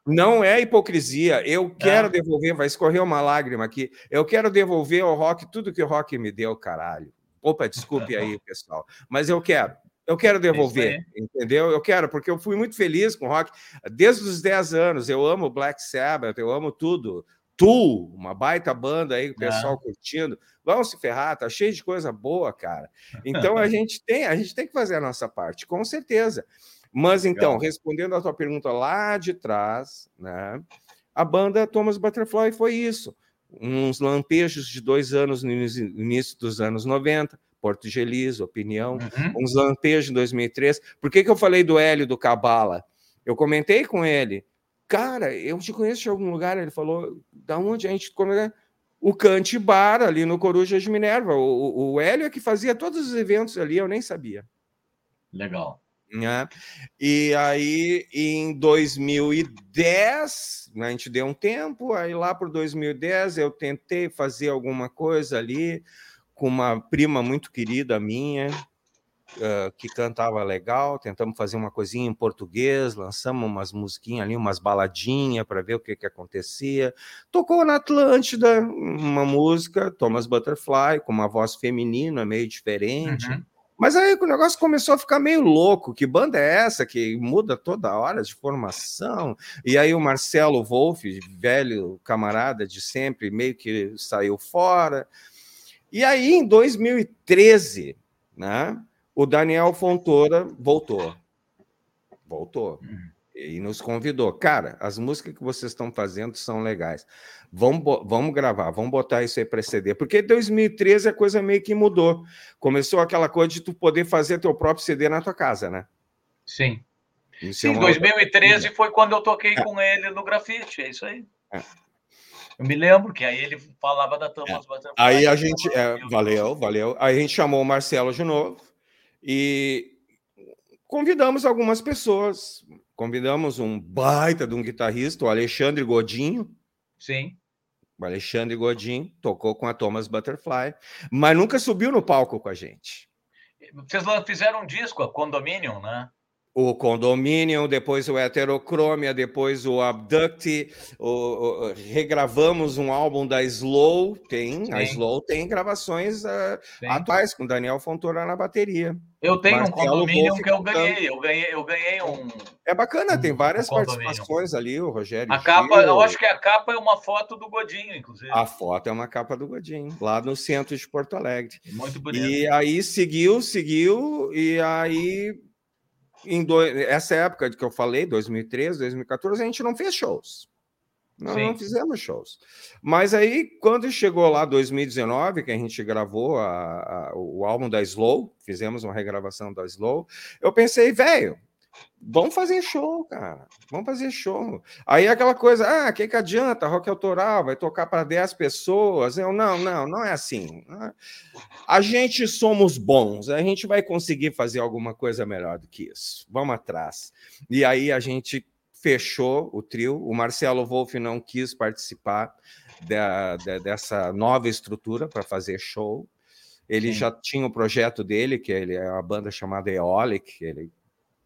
não é hipocrisia. Eu quero é. devolver, vai escorrer uma lágrima aqui. Eu quero devolver ao rock tudo que o rock me deu, caralho. Opa, desculpe aí, pessoal. Mas eu quero. Eu quero devolver, entendeu? Eu quero, porque eu fui muito feliz com rock desde os 10 anos. Eu amo Black Sabbath, eu amo tudo. Tu, uma baita banda aí, o pessoal é. curtindo. Vamos se ferrar, tá cheio de coisa boa, cara. Então a gente tem, a gente tem que fazer a nossa parte, com certeza. Mas então, Legal. respondendo a tua pergunta lá de trás, né? A banda Thomas Butterfly foi isso. Uns lampejos de dois anos no início dos anos 90, Porto Gelis, Opinião, uhum. uns lampejos em 2003. Por que, que eu falei do Hélio do Cabala? Eu comentei com ele, cara, eu te conheço de algum lugar. Ele falou, da onde a gente. O Cante Bar, ali no Coruja de Minerva. O, o Hélio é que fazia todos os eventos ali, eu nem sabia. Legal. Né? E aí, em 2010, né, a gente deu um tempo, aí lá por 2010 eu tentei fazer alguma coisa ali, com uma prima muito querida minha, uh, que cantava legal, tentamos fazer uma coisinha em português, lançamos umas musiquinhas ali, umas baladinhas para ver o que, que acontecia. Tocou na Atlântida uma música, Thomas Butterfly, com uma voz feminina, meio diferente. Uhum. Mas aí o negócio começou a ficar meio louco. Que banda é essa que muda toda hora de formação? E aí o Marcelo Wolff, velho camarada de sempre, meio que saiu fora. E aí, em 2013, né, o Daniel Fontoura voltou. Voltou. E nos convidou. Cara, as músicas que vocês estão fazendo são legais. Vamos, vamos gravar, vamos botar isso aí para CD. Porque em 2013 a coisa meio que mudou. Começou aquela coisa de tu poder fazer teu próprio CD na tua casa, né? Sim. Isso Sim, é 2013 outra... foi quando eu toquei é. com ele no grafite, é isso aí. É. Eu me lembro que aí ele falava da Thomas é. Butterfly. Aí a gente. É, valeu, valeu. Aí a gente chamou o Marcelo de novo e convidamos algumas pessoas. Convidamos um baita de um guitarrista, o Alexandre Godinho. Sim. O Alexandre Godinho tocou com a Thomas Butterfly, mas nunca subiu no palco com a gente. Vocês fizeram um disco, a Condominium, né? O Condominium, depois o Heterochromia, depois o Abduct, o, o, regravamos um álbum da Slow, tem, Sim. a Slow tem gravações uh, atuais, com Daniel Fontoura na bateria. Eu tenho Marcelo um Condominium que eu ganhei, eu ganhei, eu ganhei um... É bacana, tem várias um participações ali, o Rogério A capa, Gil, eu acho que a capa é uma foto do Godinho, inclusive. A foto é uma capa do Godinho, lá no centro de Porto Alegre. Muito bonito. E aí seguiu, seguiu, e aí em do... essa época que eu falei, 2013, 2014, a gente não fez shows. Não, não, fizemos shows. Mas aí, quando chegou lá 2019, que a gente gravou a, a, o álbum da Slow, fizemos uma regravação da Slow, eu pensei, velho, Vamos fazer show, cara. Vamos fazer show. Aí aquela coisa, ah, o que, que adianta? Rock autoral, vai tocar para 10 pessoas. Eu, não, não, não é assim. A gente somos bons, a gente vai conseguir fazer alguma coisa melhor do que isso. Vamos atrás. E aí a gente fechou o trio. O Marcelo Wolff não quis participar da, da, dessa nova estrutura para fazer show. Ele Sim. já tinha o projeto dele, que ele é uma banda chamada Eolic, ele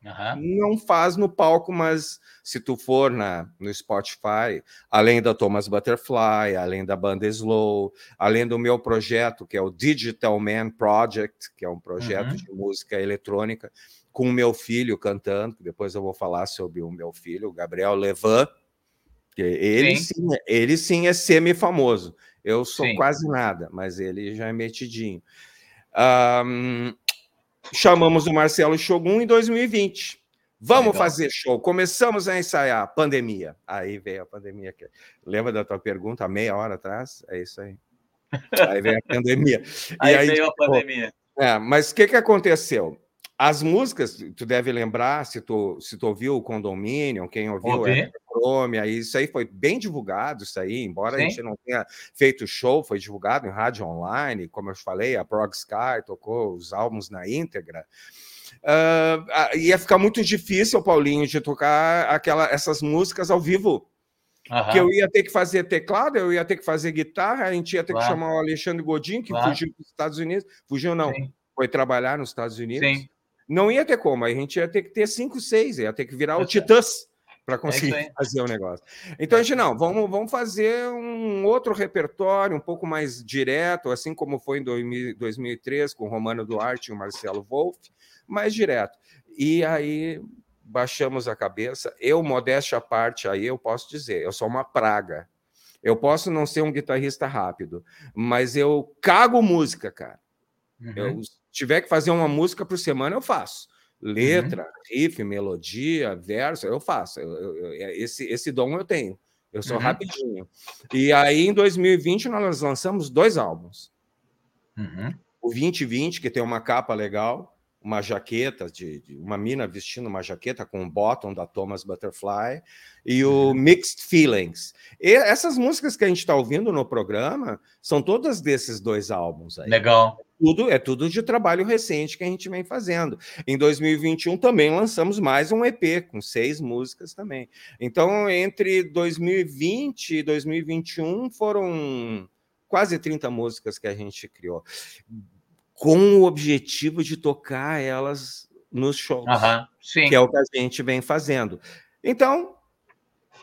Uhum. Não faz no palco, mas se tu for na, no Spotify, além da Thomas Butterfly, além da banda Slow, além do meu projeto, que é o Digital Man Project, que é um projeto uhum. de música eletrônica, com o meu filho cantando, que depois eu vou falar sobre o meu filho, o Gabriel Levan. Que ele sim. sim ele sim é semi-famoso. Eu sou sim. quase nada, mas ele já é metidinho. Um, chamamos o Marcelo Shogun em 2020. Vamos Legal. fazer show. Começamos a ensaiar. Pandemia. Aí veio a pandemia. Lembra da tua pergunta meia hora atrás? É isso aí. Aí veio a pandemia. aí, aí, veio a pandemia. É, mas o que, que aconteceu? As músicas, tu deve lembrar, se tu, se tu ouviu o Condominion, quem ouviu é Chrome, aí, isso aí foi bem divulgado, isso aí, embora Sim. a gente não tenha feito show, foi divulgado em rádio online, como eu falei, a Prog Sky tocou os álbuns na íntegra. Uh, ia ficar muito difícil, Paulinho, de tocar aquela, essas músicas ao vivo. Uhum. Que eu ia ter que fazer teclado, eu ia ter que fazer guitarra, a gente ia ter claro. que chamar o Alexandre Godin, que claro. fugiu dos Estados Unidos. Fugiu, não, Sim. foi trabalhar nos Estados Unidos. Sim. Não ia ter como, a gente ia ter que ter cinco, seis, ia ter que virar o Titãs para é conseguir é fazer o negócio. Então, a gente, não, vamos, vamos fazer um outro repertório, um pouco mais direto, assim como foi em 2003 com o Romano Duarte e o Marcelo Wolff, mais direto. E aí baixamos a cabeça. Eu, modéstia à parte, aí eu posso dizer, eu sou uma praga. Eu posso não ser um guitarrista rápido, mas eu cago música, cara. Uhum. Eu tiver que fazer uma música por semana, eu faço. Letra, uhum. riff, melodia, verso, eu faço. Eu, eu, é, esse, esse dom eu tenho. Eu sou uhum. rapidinho. E aí, em 2020, nós lançamos dois álbuns. Uhum. O 2020, que tem uma capa legal, uma jaqueta de, de, uma mina vestindo uma jaqueta com um bottom da Thomas Butterfly e o uhum. Mixed Feelings. E essas músicas que a gente está ouvindo no programa são todas desses dois álbuns aí. Legal. Tudo é tudo de trabalho recente que a gente vem fazendo. Em 2021 também lançamos mais um EP com seis músicas também. Então entre 2020 e 2021 foram quase 30 músicas que a gente criou com o objetivo de tocar elas nos shows, que é o que a gente vem fazendo. Então,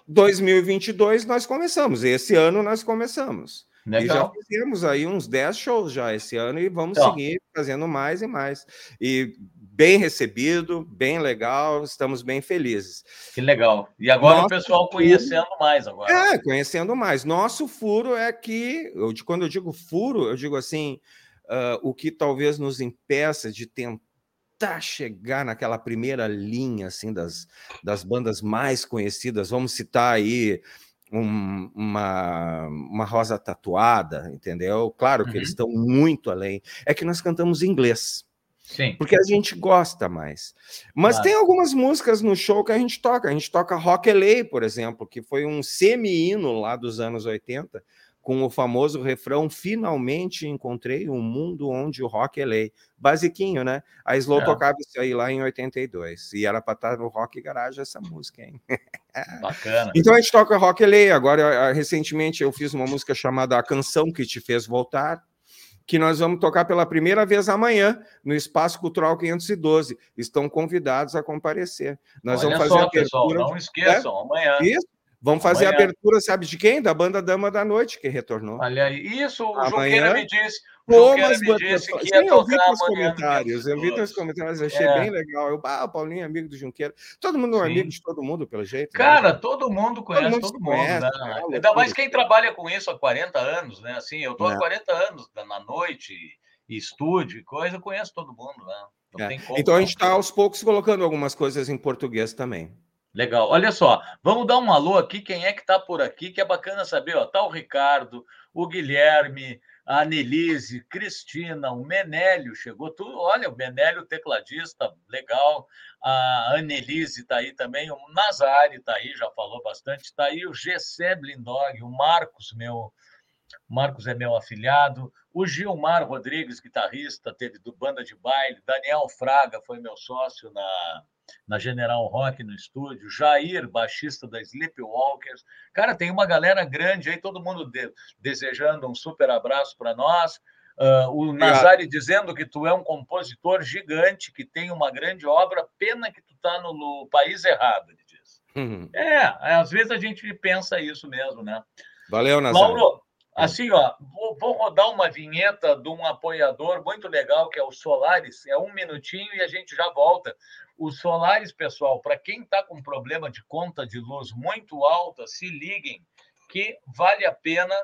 2022 nós começamos, esse ano nós começamos. Legal. E já fizemos aí uns 10 shows já esse ano e vamos então. seguir fazendo mais e mais. E bem recebido, bem legal, estamos bem felizes. Que legal. E agora Nosso o pessoal conhecendo furo, mais agora. É, conhecendo mais. Nosso furo é que, eu, quando eu digo furo, eu digo assim, uh, o que talvez nos impeça de tentar chegar naquela primeira linha assim das, das bandas mais conhecidas. Vamos citar aí um, uma, uma rosa tatuada, entendeu? Claro que uhum. eles estão muito além. É que nós cantamos em inglês. Sim. Porque a gente gosta mais. Mas claro. tem algumas músicas no show que a gente toca. A gente toca Rock LA, por exemplo, que foi um semi-hino lá dos anos 80, com o famoso refrão Finalmente encontrei um mundo onde o rock é lei. Basiquinho, né? A Slow é. tocava isso aí lá em 82. E era para estar no Rock Garage essa música, hein? Bacana. Então a gente toca rock é lei. Agora, recentemente, eu fiz uma música chamada A Canção Que Te Fez Voltar, que nós vamos tocar pela primeira vez amanhã no Espaço Cultural 512. Estão convidados a comparecer. Nós Olha vamos fazer só, a pessoal, não esqueçam, é? amanhã. Isso. Vamos fazer Amanhã. a abertura, sabe de quem? Da banda Dama da Noite, que retornou. Olha aí, isso, o Amanhã... Junqueira me disse. O Junqueira me disse que ia tocar eu vi comentários, eu vi teus comentários, achei é. bem legal. Eu, ah, o Paulinho é amigo do Junqueira. Todo mundo é amigo de todo mundo, pelo jeito. Né? Cara, né? todo mundo conhece todo mundo. Todo mundo conhece, né? Ainda mais quem trabalha com isso há 40 anos, né? Assim, eu tô é. há 40 anos na noite, estúdio e coisa, eu conheço todo mundo, né? É. Então a gente está aos poucos colocando algumas coisas em português também. Legal. Olha só, vamos dar um alô aqui. Quem é que está por aqui? Que é bacana saber. Ó, tá o Ricardo, o Guilherme, a Anelise, Cristina, o Menélio chegou. Tudo. Olha, o Menélio, tecladista, legal. A Anelise está aí também. O Nazari está aí, já falou bastante. Está aí o Gessé Blindog, o Marcos, meu. Marcos é meu afilhado. O Gilmar Rodrigues, guitarrista, teve do banda de baile. Daniel Fraga foi meu sócio na na General Rock no estúdio, Jair, baixista da Sleepwalkers. Cara, tem uma galera grande aí, todo mundo de, desejando um super abraço para nós. Uh, o Nazari dizendo que tu é um compositor gigante, que tem uma grande obra, pena que tu está no, no, país errado, ele diz. Uhum. É, às vezes a gente pensa isso mesmo, né? Valeu, Nazari. Mauro, assim, ó, vou, vou, rodar uma vinheta de um apoiador muito legal, que é o Solaris, é um minutinho e a gente já volta. O Solares, pessoal, para quem está com problema de conta de luz muito alta, se liguem que vale a pena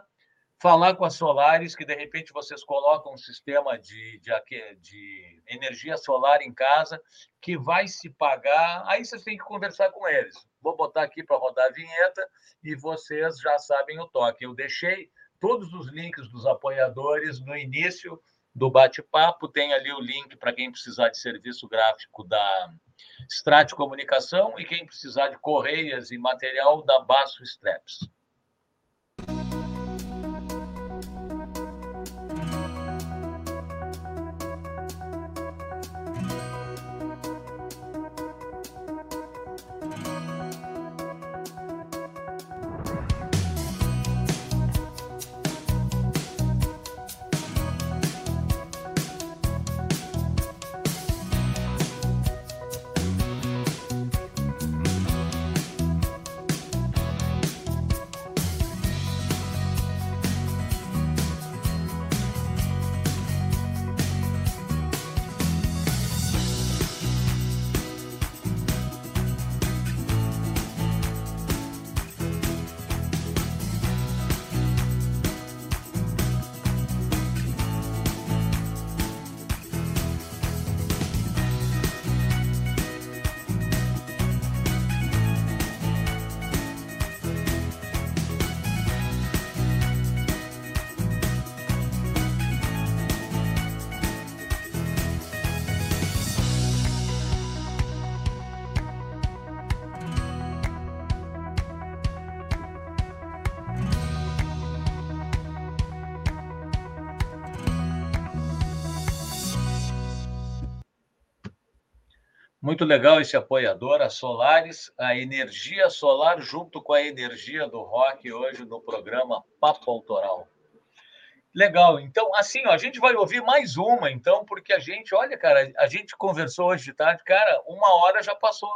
falar com a Solares, que de repente vocês colocam um sistema de, de, de energia solar em casa, que vai se pagar. Aí vocês têm que conversar com eles. Vou botar aqui para rodar a vinheta e vocês já sabem o toque. Eu deixei todos os links dos apoiadores no início do bate-papo. Tem ali o link para quem precisar de serviço gráfico da Strate Comunicação e quem precisar de correias e material da Basso Straps. Muito legal esse apoiador, a Solares, a energia solar junto com a energia do rock hoje no programa Papo Autoral. Legal. Então, assim, ó, a gente vai ouvir mais uma, então, porque a gente, olha, cara, a gente conversou hoje de tarde, cara, uma hora já passou.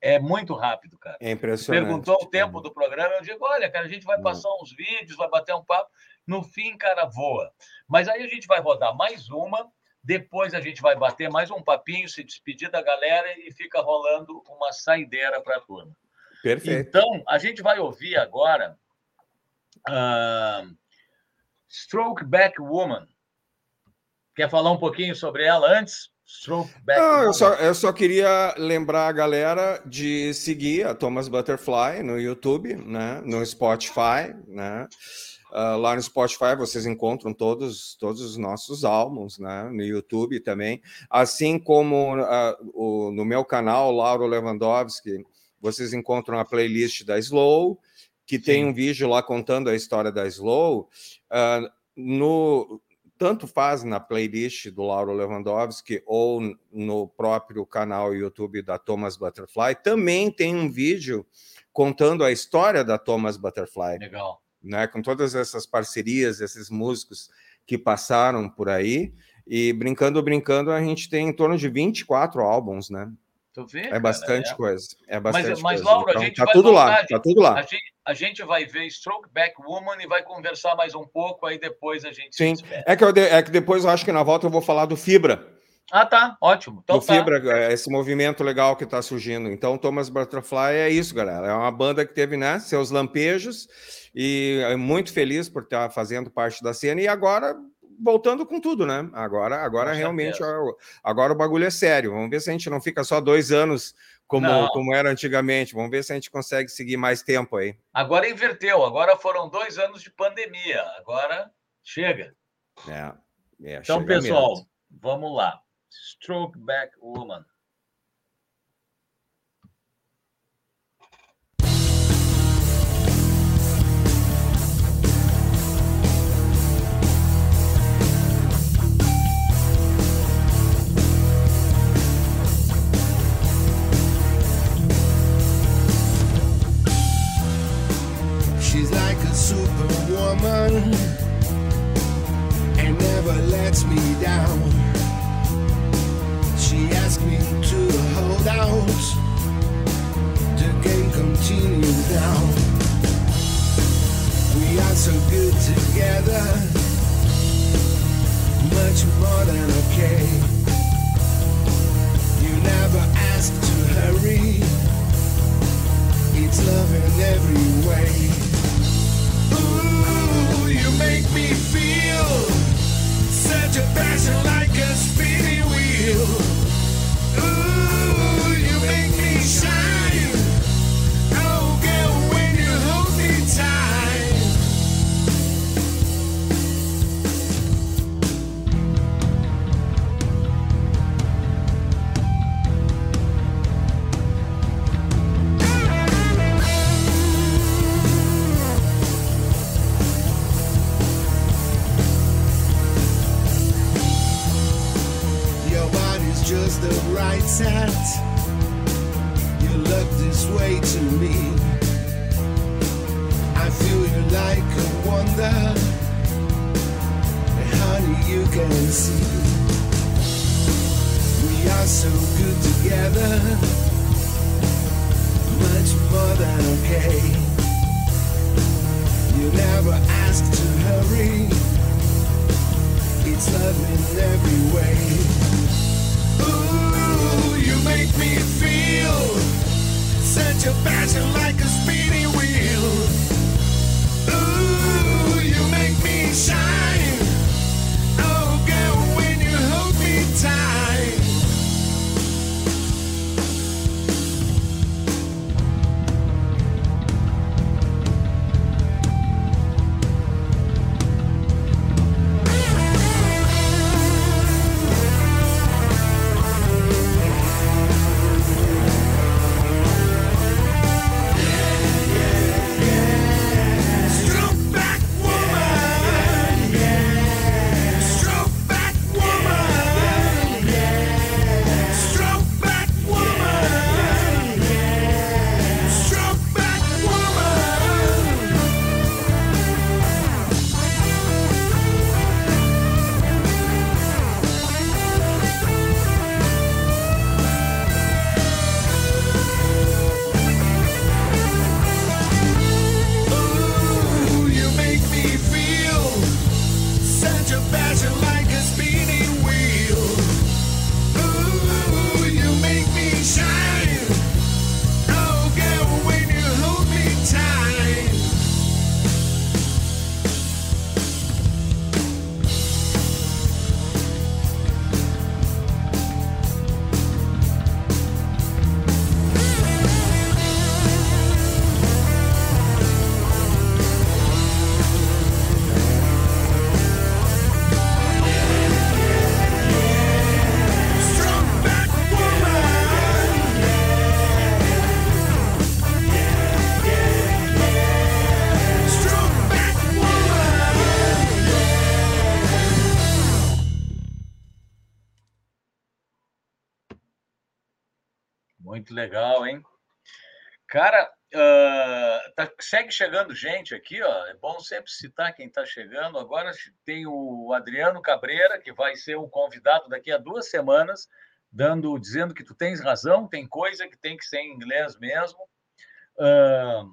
É muito rápido, cara. É impressionante. Perguntou o tempo do programa, eu digo, olha, cara, a gente vai hum. passar uns vídeos, vai bater um papo. No fim, cara, voa. Mas aí a gente vai rodar mais uma depois a gente vai bater mais um papinho, se despedir da galera e fica rolando uma saideira para a turma. Perfeito. Então, a gente vai ouvir agora uh, Stroke Back Woman. Quer falar um pouquinho sobre ela antes? Stroke Back Não, Woman. Eu só, eu só queria lembrar a galera de seguir a Thomas Butterfly no YouTube, né? no Spotify, né? Uh, lá no Spotify vocês encontram todos, todos os nossos álbuns, né? No YouTube também. Assim como uh, o, no meu canal, Lauro Lewandowski, vocês encontram a playlist da Slow, que Sim. tem um vídeo lá contando a história da Slow. Uh, no, tanto faz na playlist do Lauro Lewandowski ou no próprio canal YouTube da Thomas Butterfly, também tem um vídeo contando a história da Thomas Butterfly. Legal né? Com todas essas parcerias, esses músicos que passaram por aí. E brincando, brincando, a gente tem em torno de 24 álbuns, né? Vê, é bastante cara, é. coisa. É bastante mas, mas coisa. Laura, então, a gente tá vai tudo voltar, lá, tá tudo lá. A gente, a gente vai ver Stroke Back Woman e vai conversar mais um pouco, aí depois a gente Sim. É que, eu, é que depois eu acho que na volta eu vou falar do Fibra. Ah, tá, ótimo. Então, do tá. Fibra, é, esse movimento legal que está surgindo. Então, Thomas Butterfly é isso, galera. É uma banda que teve né, seus lampejos e é muito feliz por estar fazendo parte da cena e agora voltando com tudo, né? Agora, agora realmente, agora o bagulho é sério. Vamos ver se a gente não fica só dois anos como, como era antigamente. Vamos ver se a gente consegue seguir mais tempo aí. Agora inverteu. Agora foram dois anos de pandemia. Agora chega. É. é então, pessoal, mesmo. vamos lá. Stroke Back Woman. She's like a superwoman and never lets me down. She asked me to hold out. The game continues now. We are so good together, much more than okay. You never ask to hurry. It's love in every way you make me feel such a passion like a spinning wheel. Way to me. I feel you like a wonder. Honey, you can see. We are so good together. Much more than okay. You never ask to hurry. It's love in every way. Ooh, you make me feel such a passion like a speeding wheel. Ooh, you make me shine. Cara, ah, tá- segue chegando gente aqui, ó. É bom sempre citar quem está chegando. Agora tem o Adriano Cabreira, que vai ser o convidado daqui a duas semanas, dando, dizendo que tu tens razão, tem coisa que tem que ser em inglês mesmo. Ah,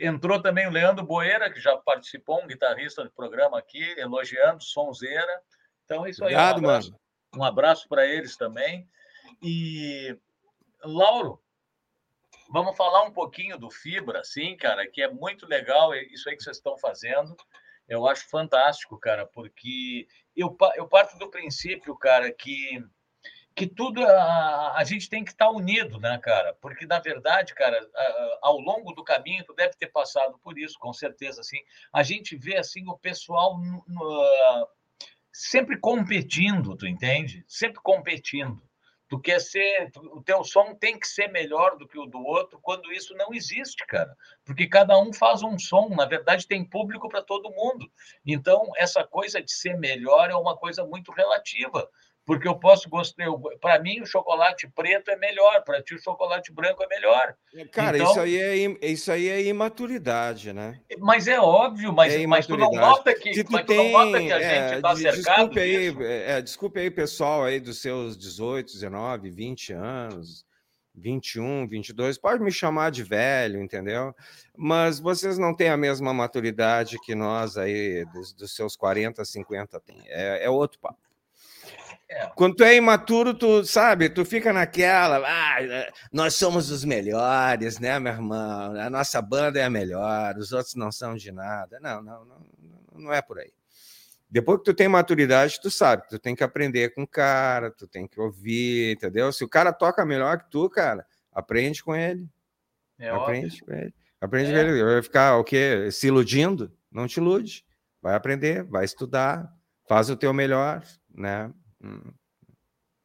entrou também o Leandro Boeira, que já participou, um guitarrista do programa aqui, elogiando Sonzeira. Então, é isso aí. um Obrigado, abraço- mano. Um abraço para eles também. E, Lauro, vamos falar um pouquinho do Fibra, assim, cara, que é muito legal isso aí que vocês estão fazendo. Eu acho fantástico, cara, porque eu, eu parto do princípio, cara, que, que tudo a, a gente tem que estar unido, né, cara? Porque, na verdade, cara, a- ao longo do caminho, tu deve ter passado por isso, com certeza, assim. A gente vê, assim, o pessoal no- no- ah, sempre competindo, tu entende? Sempre competindo. Tu quer ser, o teu som tem que ser melhor do que o do outro, quando isso não existe, cara. Porque cada um faz um som, na verdade tem público para todo mundo. Então, essa coisa de ser melhor é uma coisa muito relativa. Porque eu posso gostar, para mim o chocolate preto é melhor, para ti o chocolate branco é melhor. Cara, Então- isso, aí é, isso aí é imaturidade, né? Mas é óbvio, mas, É mas tu não nota que, Se tu mas tu não nota tem. que a é, gente está de- cercado desculpe aí, disso? é, desculpe aí, pessoal aí dos seus 18, 19, 20 anos, 21, 22, pode me chamar de velho, entendeu? Mas vocês não têm a mesma maturidade que nós aí, dos, dos seus 40, 50 tem. É, é outro papo. É. Quando tu é imaturo, tu sabe, tu fica naquela, ah, é, nós somos os melhores, né, meu irmão? A nossa banda é a melhor, os outros não são de nada. Não, não, não, não é por aí. Depois que tu tem maturidade, tu sabe, tu tem que aprender com o cara, tu tem que ouvir, entendeu? Se o cara toca melhor que tu, cara, aprende com ele, É óbvio. aprende com ele. Aprende É. com ele. Vai ficar o quê? Se iludindo? Não te ilude. Vai aprender, vai estudar, faz o teu melhor, né?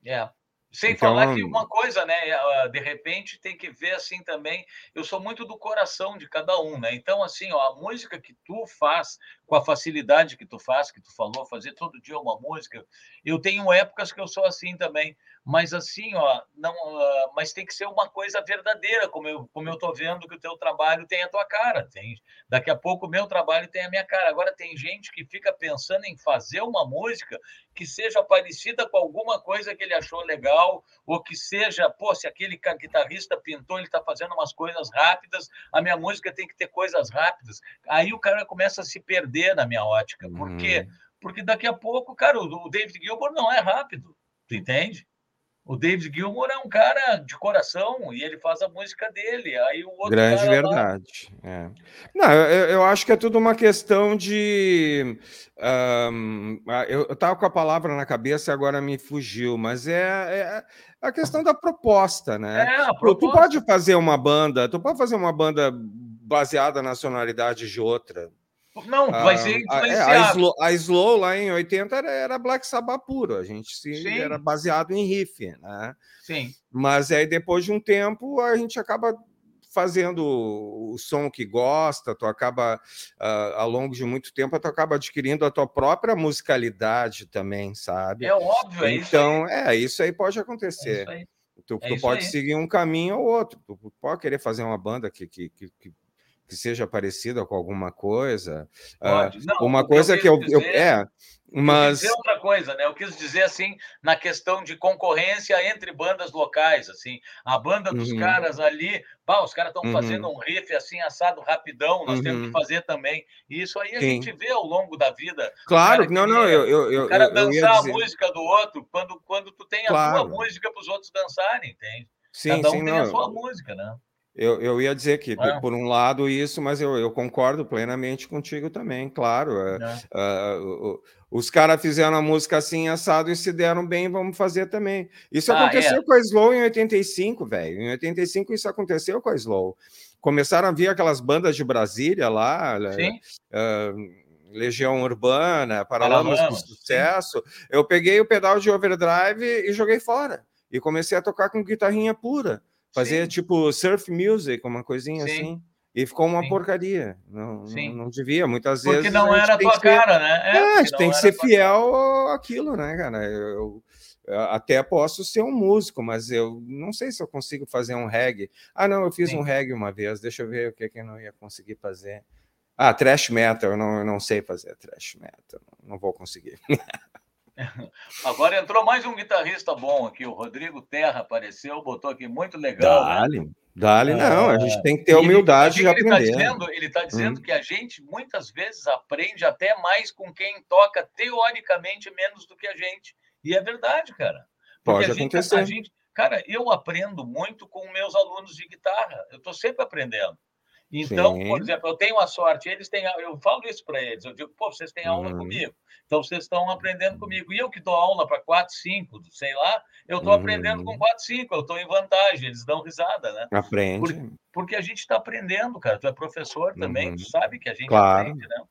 É, Sem Então- falar que uma coisa, né? ah, De repente tem que ver assim também. Eu sou muito do coração de cada um, né? Então, assim, ó, a música que tu faz, com a facilidade que tu faz, que tu falou, fazer todo dia uma música. Eu tenho épocas que eu sou assim também. Mas assim, ó, não, ah, mas tem que ser uma coisa verdadeira, como eu, como eu tô vendo que o teu trabalho tem a tua cara. Tem, daqui a pouco o meu trabalho tem a minha cara. Agora tem gente que fica pensando em fazer uma música que seja parecida com alguma coisa que ele achou legal, ou que seja, pô, se aquele guitarrista pintou, ele está fazendo umas coisas rápidas, a minha música tem que ter coisas rápidas. Aí o cara começa a se perder na minha ótica. Por Uhum. quê? Porque daqui a pouco, cara, o o David Gilmour não é rápido, tu entende? O David Gilmour é um cara de coração e ele faz a música dele. Aí o outro Grande cara lá- verdade. é. Não, eu, eu acho que é tudo uma questão de. ah, eu estava com a palavra na cabeça e agora me fugiu, mas é, é a questão da proposta, né? É, a Tu- Tu proposta. pode fazer uma banda, tu pode fazer uma banda baseada na sonoridade de outra. Não, vai Ah, ser a- é, a, influenciado. Slow, a Slow lá em 80 era, era Black Sabbath puro, a gente se, Sim. era baseado em riff, né? Sim. Mas aí depois de um tempo a gente acaba fazendo o som que gosta, tu acaba ah, ao longo de muito tempo tu acaba adquirindo a tua própria musicalidade também, sabe? É óbvio, é isso. Então, é, isso aí pode É acontecer. isso aí. Tu, É tu isso pode aí. seguir um caminho ou outro. Tu pode querer fazer uma banda que, que, que, que- que seja parecida com alguma coisa. Ah, Pode. Não, uma coisa eu que eu, eu- dizer- é, Eu quis mas dizer outra coisa, né? Eu quis dizer assim, na questão de concorrência entre bandas locais, assim, a banda dos Uhum. caras ali, pá, os caras estão Uhum. fazendo um riff assim assado rapidão, nós temos Uhum. que fazer também. E isso aí a Sim. gente vê ao longo da vida. claro, não, não, eu, eu, eu, O cara eu- eu dançar dizer- a música do outro quando, quando tu tem a Claro. tua música para os outros dançarem, entende? sim, Cada um sim, tem não, a sua música, né? Eu, eu ia dizer que, É. por um lado, isso, mas eu, eu concordo plenamente contigo também, claro. é, o- os caras fizeram a música assim, assado, e se deram bem, vamos fazer também. Isso Ah, aconteceu é. com a Slow em 85, velho. Em 85, isso aconteceu com a Slow. Começaram a vir aquelas bandas de Brasília lá, ah, Legião Urbana, Paralamas do Paralamas, sim. Sucesso. Eu peguei o pedal de overdrive e joguei fora. E comecei a tocar com guitarrinha pura. Fazer sim. tipo surf music, uma coisinha Sim. assim. E ficou uma Sim. porcaria. Não, Sim. não devia. Muitas Porque vezes. não a a tem tua que ser- cara, né? É, a porque não tem que era ser a tua fiel àquilo, né, cara? Eu, eu até posso ser um músico, mas eu não sei se eu consigo fazer um reggae. Ah, não, eu fiz Sim. um reggae uma vez. Deixa eu ver o que, que eu não ia conseguir fazer. Ah, thrash metal, eu não, eu não sei fazer thrash metal, não vou conseguir. Agora entrou mais um guitarrista bom aqui, o Rodrigo Terra apareceu, botou aqui muito legal. né? Dale, dale, não, a gente tem que ter E ele- humildade de o que ele tá aprender. dizendo, ele está dizendo Hum. que a gente muitas vezes aprende até mais com quem toca teoricamente menos do que a gente. E é verdade, cara. Porque Pode a gente, acontecer. a gente, cara, eu aprendo muito com meus alunos de guitarra. Eu estou sempre aprendendo. Então, Sim. por exemplo, eu tenho a sorte, eles têm, eu falo isso para eles, eu digo, pô, vocês têm aula Uhum. comigo, então vocês estão aprendendo comigo. E eu que dou aula para 4, 5, sei lá, eu estou Uhum. aprendendo com 4, 5, eu estou em vantagem, eles dão risada, né? Aprende. Porque a gente está aprendendo, cara. Tu é professor também, Uhum. tu sabe que a gente Claro. aprende, né?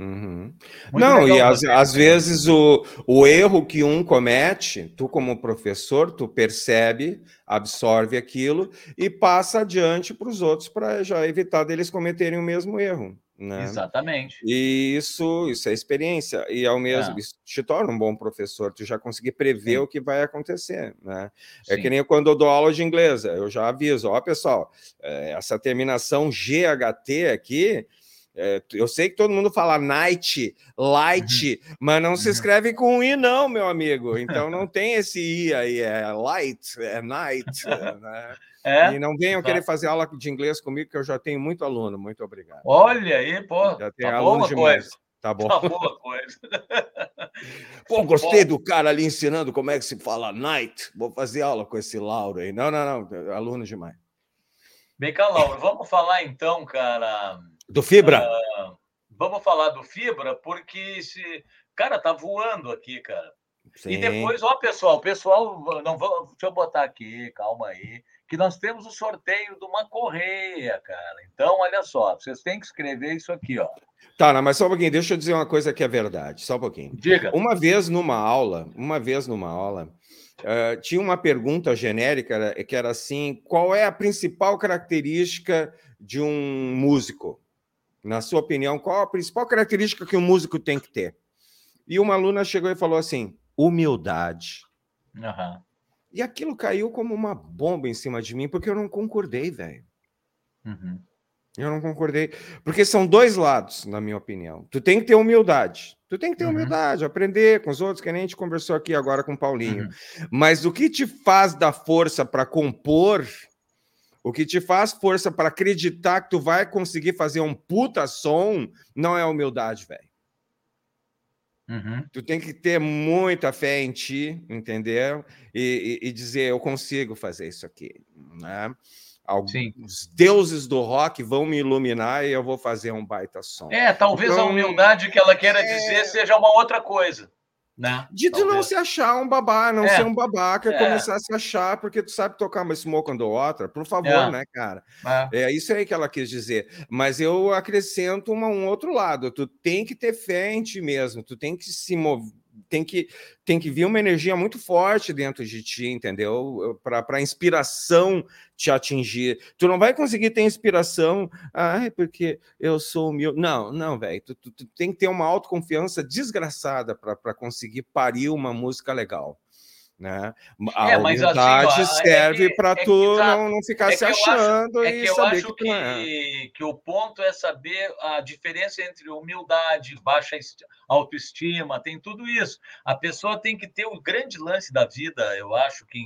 Uhum. Não, e legal às, você. às vezes o, o erro que um comete, tu como professor, tu percebe, absorve aquilo e passa adiante para os outros para já evitar deles cometerem o mesmo erro. Né? Exatamente. E isso, isso é experiência, e ao mesmo, É. isso te torna um bom professor, tu já conseguir prever Sim. o que vai acontecer, né? É que nem quando eu dou aula de inglês, eu já aviso, ó, pessoal, eh, essa terminação GHT aqui, eh, eu sei que todo mundo fala night, light, mas não se Uhum. escreve com I não, meu amigo, então não tem esse I aí, é light, é night, né? É? E não venham Tá. querer fazer aula de inglês comigo, que eu já tenho muito aluno, muito obrigado. Olha aí, pô. Já tem Tá alunos boa demais. coisa. Tá bom. Tá boa coisa. Pô, gostei do cara ali ensinando como é que se fala night. Vou fazer aula com esse Lauro aí. Não, não, não. Aluno demais. Vem cá, Laura, vamos falar então, cara. Do Fibra? ah, vamos falar do Fibra, porque esse. Cara, tá voando aqui, cara. E Sim. depois, ó, pessoal, pessoal, não vou, deixa eu botar aqui, calma aí, que nós temos o sorteio de uma correia, cara. Então, olha só, vocês têm que escrever isso aqui, ó. Tá, não, mas só um pouquinho. Deixa eu dizer uma coisa que é verdade. Só um pouquinho. Diga. Uma vez numa aula, uma vez numa aula, eh, tinha uma pergunta genérica era- que era assim: qual é a principal característica de um músico? Na sua opinião, qual a principal característica que um músico tem que ter? E uma aluna chegou e falou assim: humildade. Aham. E aquilo caiu como uma bomba em cima de mim, porque eu não concordei, velho. Uhum. Eu não concordei. Porque são dois lados, na minha opinião. Tu tem que ter humildade. Tu tem que ter Uhum. humildade, aprender com os outros, que nem a gente conversou aqui agora com o Paulinho. Uhum. Mas o que te faz dar força para compor, o que te faz força para acreditar que tu vai conseguir fazer um puta som, não é humildade, velho. Uhum. Tu tem que ter muita fé em ti, entendeu? E, e- e dizer, eu consigo fazer isso aqui. Né? Alguns Sim. deuses do rock vão me iluminar e eu vou fazer um baita som. É, talvez a Então, humildade que ela queira é- dizer seja uma outra coisa. Né? De tu não se achar um babá, não É. ser um babaca, É. começar a se achar porque tu sabe tocar uma smoke and outra, por favor, É. né, cara? É. É isso aí que ela quis dizer. Mas eu acrescento uma- um outro lado. Tu tem que ter fé em ti mesmo. Tu tem que se mover. Tem que, tem que vir uma energia muito forte dentro de ti, entendeu? Para a inspiração te atingir. Tu não vai conseguir ter inspiração, ai, porque eu sou humilde. Não, não, velho. Tu, tu- tu tem que ter uma autoconfiança desgraçada para conseguir parir uma música legal. Né? A É, mas assim, humildade ó, é serve que- para é que tu tá- não, não ficar é se acho- achando É e que eu saber acho que tu é. que, que o ponto é saber a diferença entre humildade, baixa esti- autoestima, tem tudo isso. A pessoa tem que ter o grande lance da vida, eu acho que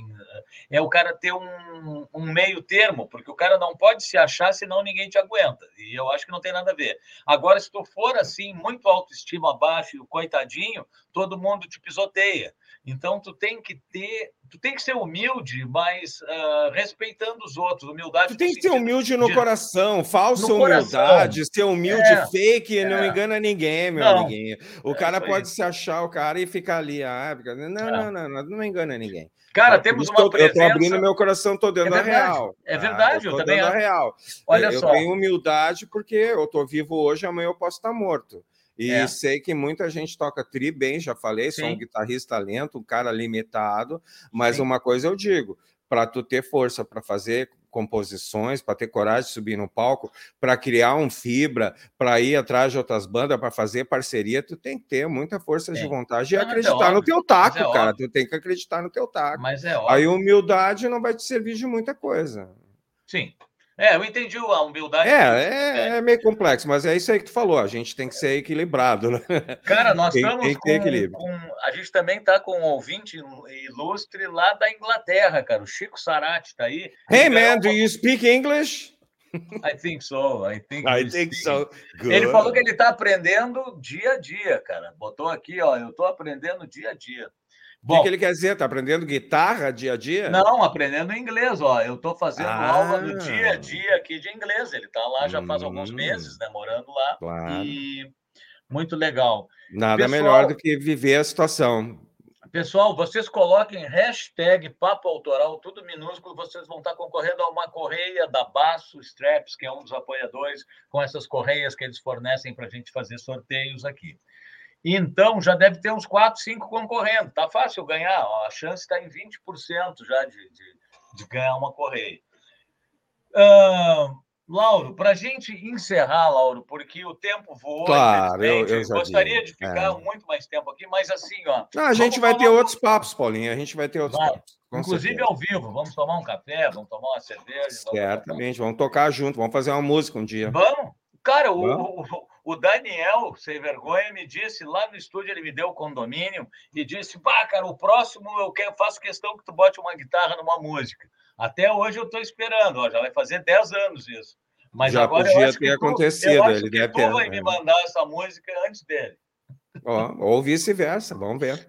é o cara ter um, um meio termo, porque o cara não pode se achar senão ninguém te aguenta. E eu acho que não tem nada a ver. Agora, se tu for assim, muito autoestima baixa e o coitadinho, todo mundo te pisoteia. Então, tu tem que ter, tu tem que ser humilde, mas ah, respeitando os outros. Humildade. Tu tem que ser humilde no de- coração, falsa No coração. humildade, ser humilde É, fake não é. engana ninguém, meu Não, amiguinho. O é cara pode se achar o cara e ficar ali, ah, fica- não, É. não, não, não, não engana ninguém. Cara, temos uma eu, eu tô presença. abrindo meu coração, tô dando É a real. é tá? verdade, eu tô também dando a acho. real. Olha eu só. tenho humildade porque eu tô vivo hoje, amanhã eu posso estar morto. E É. sei que muita gente toca tri bem, já falei, sou um Sim. guitarrista lento, um cara limitado, mas Sim. uma coisa eu digo, para tu ter força para fazer composições, para ter coragem de subir no palco, para criar um fibra, para ir atrás de outras bandas, para fazer parceria, tu tem que ter muita força de Tem. vontade e Não, é acreditar no óbvio, teu taco, é cara. óbvio. Tu tem que acreditar no teu taco. Mas é óbvio. Aí humildade não vai te servir de muita coisa. Sim. É, eu entendi a humildade. É, é, é meio complexo, mas é isso aí que tu falou. A gente tem que ser equilibrado, né? Cara, nós Tem- estamos tem com, com- A gente também está com um ouvinte ilustre lá da Inglaterra, cara. O Chico Sarati está aí. Hey ganhou man, do you speak English? I think so. I think, I think so. Good. Ele falou que ele está aprendendo dia a dia, cara. Botou aqui, ó. Eu estou aprendendo dia a dia. O que, que ele quer dizer? Tá aprendendo guitarra dia a dia? Não, aprendendo inglês, ó. Eu estou fazendo Ah. aula no dia a dia aqui de inglês. Ele está lá já faz alguns Hum. meses, né? Morando lá. Claro. E muito legal. Nada Pessoal- melhor do que viver a situação. Pessoal, vocês coloquem hashtag Papo Autoral, tudo minúsculo, vocês vão estar concorrendo a uma correia da Baço Straps, que é um dos apoiadores, com essas correias que eles fornecem para a gente fazer sorteios aqui. Então, já deve ter uns 4, 5 concorrendo. Tá fácil ganhar, ó, a chance está em 20% já de, de, de ganhar uma correia. Ah, Lauro, para a gente encerrar, Lauro, porque o tempo voou, Claro, eu- eu gostaria de ficar é. muito mais tempo aqui, mas assim, ó, Não, a gente Vamos vai ter falar- outros papos, Paulinho. A gente vai ter outros Vai. papos. Inclusive certeza. ao vivo, vamos tomar um café, vamos tomar uma cerveja. vamos- Certamente. Vamos tocar junto, vamos fazer uma música um dia. Vamos? Cara, Vamos. o, o Daniel, sem vergonha, me disse lá no estúdio, ele me deu o condomínio e disse: Pá, cara, o próximo eu quero, faço questão que tu bote uma guitarra numa música. Até hoje eu estou esperando, ó, já vai fazer 10 anos isso. Mas Já agora podia eu acho que ter tu, acontecido, ele que deve tu ter, vai é. me mandar essa música antes dele, Ó, ou vice-versa, vamos ver.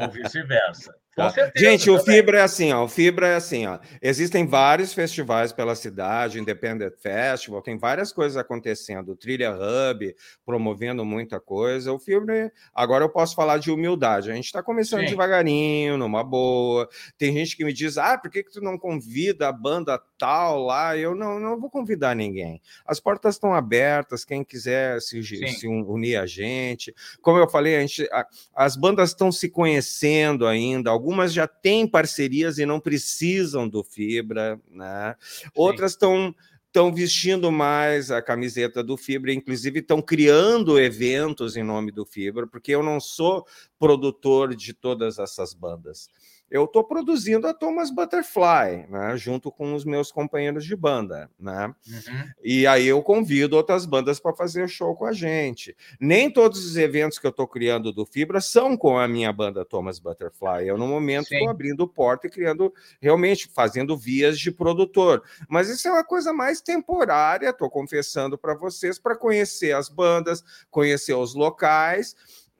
ou vice-versa. Tá. certeza. Gente, o também. Fibra é assim, ó. O Fibra é assim, ó. Existem vários festivais pela cidade, Independent Festival, tem várias coisas acontecendo. O Trilha Hub promovendo muita coisa. O Fibra, agora eu posso falar de humildade. A gente está começando Sim. devagarinho, numa boa. Tem gente que me diz: ah, por que, que tu não convida a banda tal lá? Eu não, não vou convidar ninguém. As portas estão abertas, quem quiser se, Sim. se unir a gente. Como eu falei, a gente, a- as bandas estão se conhecendo ainda, algumas já têm parcerias e não precisam do Fibra, né? Outras estão estão vestindo mais a camiseta do Fibra, inclusive estão criando eventos em nome do Fibra, porque eu não sou produtor de todas essas bandas eu estou produzindo a Thomas Butterfly, né, junto com os meus companheiros de banda, né? Uhum. E aí eu convido outras bandas para fazer show com a gente. Nem todos os eventos que eu estou criando do Fibra são com a minha banda Thomas Butterfly. Eu no momento estou abrindo porta e criando, realmente fazendo vias de produtor. Mas isso é uma coisa mais temporária. Estou confessando para vocês para conhecer as bandas, conhecer os locais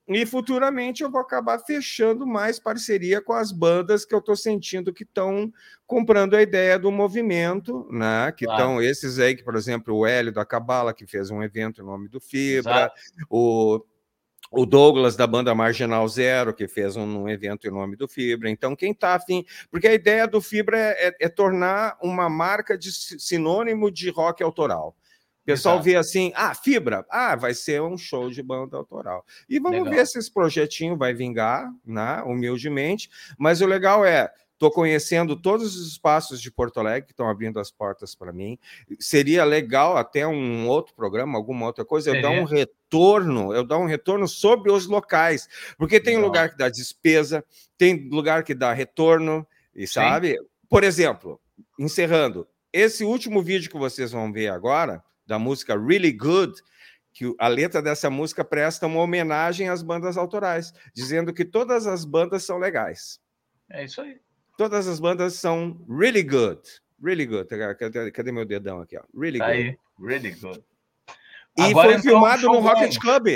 e futuramente eu vou acabar fechando mais parceria com as bandas que eu estou sentindo que estão comprando a ideia do movimento, né? Que estão claro. esses aí, que, por exemplo, o Hélio da Cabala, que fez um evento em nome do Fibra, o, o Douglas da banda Marginal Zero, que fez um, um evento em nome do Fibra. Então, quem está afim. Porque a ideia do Fibra é, é, é tornar uma marca de sinônimo de rock autoral. O pessoal Exato. vê assim, ah, fibra, ah, vai ser um show de banda autoral. E vamos legal. ver se esse projetinho vai vingar, né, humildemente. Mas o legal é, estou conhecendo todos os espaços de Porto Alegre que estão abrindo as portas para mim. Seria legal até um outro programa, alguma outra coisa, eu dar um retorno, eu dar um retorno sobre os locais, porque tem legal. lugar que dá despesa, tem lugar que dá retorno, e sabe? Sim. Por exemplo, encerrando, esse último vídeo que vocês vão ver agora da música Really Good, que a letra dessa música presta uma homenagem às bandas autorais, dizendo que todas as bandas são legais. É isso aí. Todas as bandas são really good. Really good. Cadê, cadê meu dedão aqui? Ó? Really tá good. Aí. Really good. E Agora, foi filmado no Rocket Club.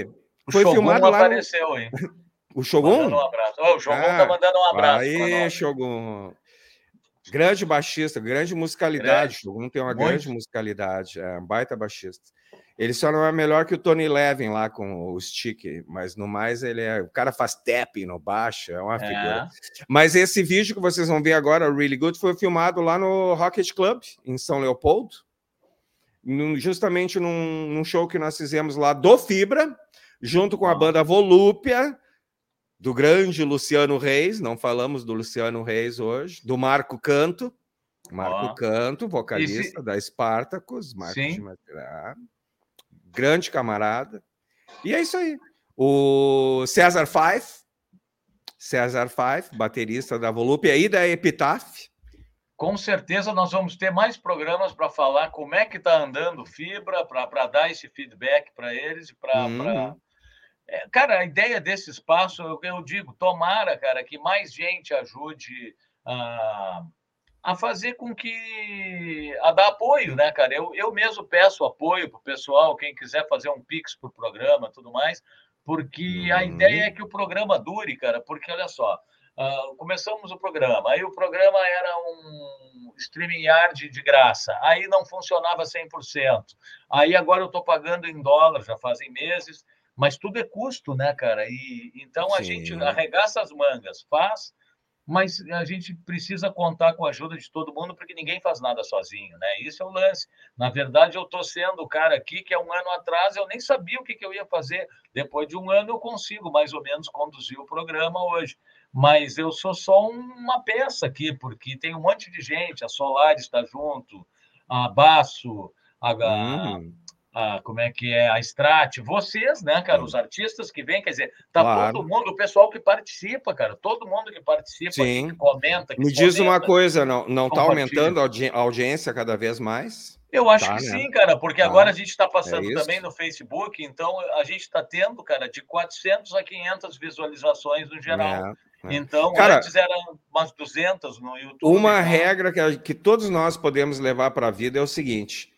O foi Shogun filmado lá. apareceu, no... hein? O Shogun? Um abraço. Oh, o Shogun ah, tá mandando um abraço. Aí, Shogun. Grande baixista, grande musicalidade. Grande. O tem uma Muito. grande musicalidade, é um baita baixista. Ele só não é melhor que o Tony Levin lá com o stick, mas no mais ele é. O cara faz tapping no baixo, é uma é. figura. Mas esse vídeo que vocês vão ver agora, Really Good, foi filmado lá no Rocket Club, em São Leopoldo, justamente num, num show que nós fizemos lá do Fibra, junto com a banda Volúpia do grande Luciano Reis, não falamos do Luciano Reis hoje, do Marco Canto, Marco oh. Canto, vocalista da Spartacus, Marco de grande camarada. E é isso aí. O César Fife, César Fife, baterista da Volúpia e da Epitaph. Com certeza nós vamos ter mais programas para falar como é que está andando Fibra, para dar esse feedback para eles, para uhum. É, cara, a ideia desse espaço, eu, eu, digo, tomara, cara, que mais gente ajude a, a fazer com que. a dar apoio, né, cara? Eu, eu mesmo peço apoio para o pessoal, quem quiser fazer um Pix para o programa tudo mais, porque a uhum. ideia é que o programa dure, cara, porque olha só. Uh, começamos o programa, aí o programa era um streaming yard de graça, aí não funcionava 100%, aí agora eu estou pagando em dólar, já fazem meses, mas tudo é custo, né, cara? E então a Sim. gente arregaça as mangas, faz, mas a gente precisa contar com a ajuda de todo mundo, porque ninguém faz nada sozinho, né? Isso é o lance. Na verdade, eu estou sendo o cara aqui que há um ano atrás eu nem sabia o que, que eu ia fazer. Depois de um ano eu consigo mais ou menos conduzir o programa hoje. Mas eu sou só uma peça aqui, porque tem um monte de gente, a Solar está junto, a Baço, a, hum a, como é que é a Strat, vocês, né, cara, os artistas que vêm, quer dizer, tá claro. todo mundo, o pessoal que participa, cara, todo mundo que participa, Sim. que comenta. Que Me diz comenta, uma coisa, não, não tá aumentando a audiência cada vez mais? Eu acho tá, que né? sim, cara, porque tá. agora a gente está passando é também no Facebook, então a gente está tendo, cara, de 400 a 500 visualizações no geral. É. É. Então, Cara, antes eram umas 200 no YouTube. Uma então... regra que, que todos nós podemos levar para a vida é o seguinte: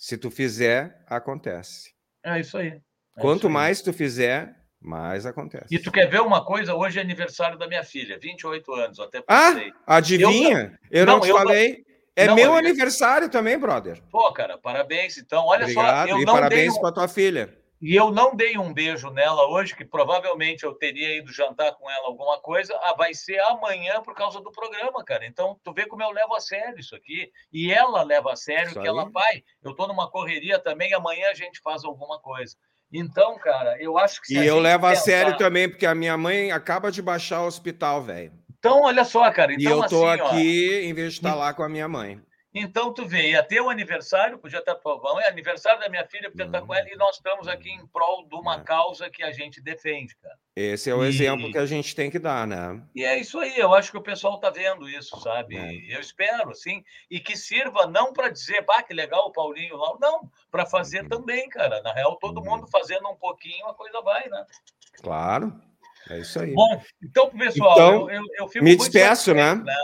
se tu fizer, acontece. É isso aí. É Quanto isso aí. mais tu fizer, mais acontece. E tu quer ver uma coisa? Hoje é aniversário da minha filha, 28 anos, até pensei. Ah, adivinha? Eu, eu não, não, te eu falei. Não... É não, meu aniversário também, brother. Pô, cara, parabéns. Então, olha Obrigado. só. Eu e parabéns um... para tua filha. E eu não dei um beijo nela hoje, que provavelmente eu teria ido jantar com ela alguma coisa. Ah, vai ser amanhã por causa do programa, cara. Então, tu vê como eu levo a sério isso aqui. E ela leva a sério isso que aí. ela, pai, eu tô numa correria também, amanhã a gente faz alguma coisa. Então, cara, eu acho que. e eu levo a sério também, porque a minha mãe acaba de baixar o hospital, velho. Então, olha só, cara. e Então, eu tô assim, ó, aqui em vez de estar lá com a minha mãe. Então, tu vê, ia ter o aniversário, podia estar povão, é aniversário da minha filha, podia estar com ela, e nós estamos aqui em prol de uma É. causa que a gente defende, cara. Esse é o E- exemplo que a gente tem que dar, né? E é isso aí, eu acho que o pessoal está vendo isso, sabe? É. Eu espero, sim, e que sirva não para dizer, pá, que legal o Paulinho lá, não, para fazer Uhum. também, cara. Na real, todo Uhum. mundo fazendo um pouquinho, a coisa vai, né? Claro. É isso aí. Bom, então, pessoal, Então, eu, eu, eu fico me muito despeço, satisfeito, né?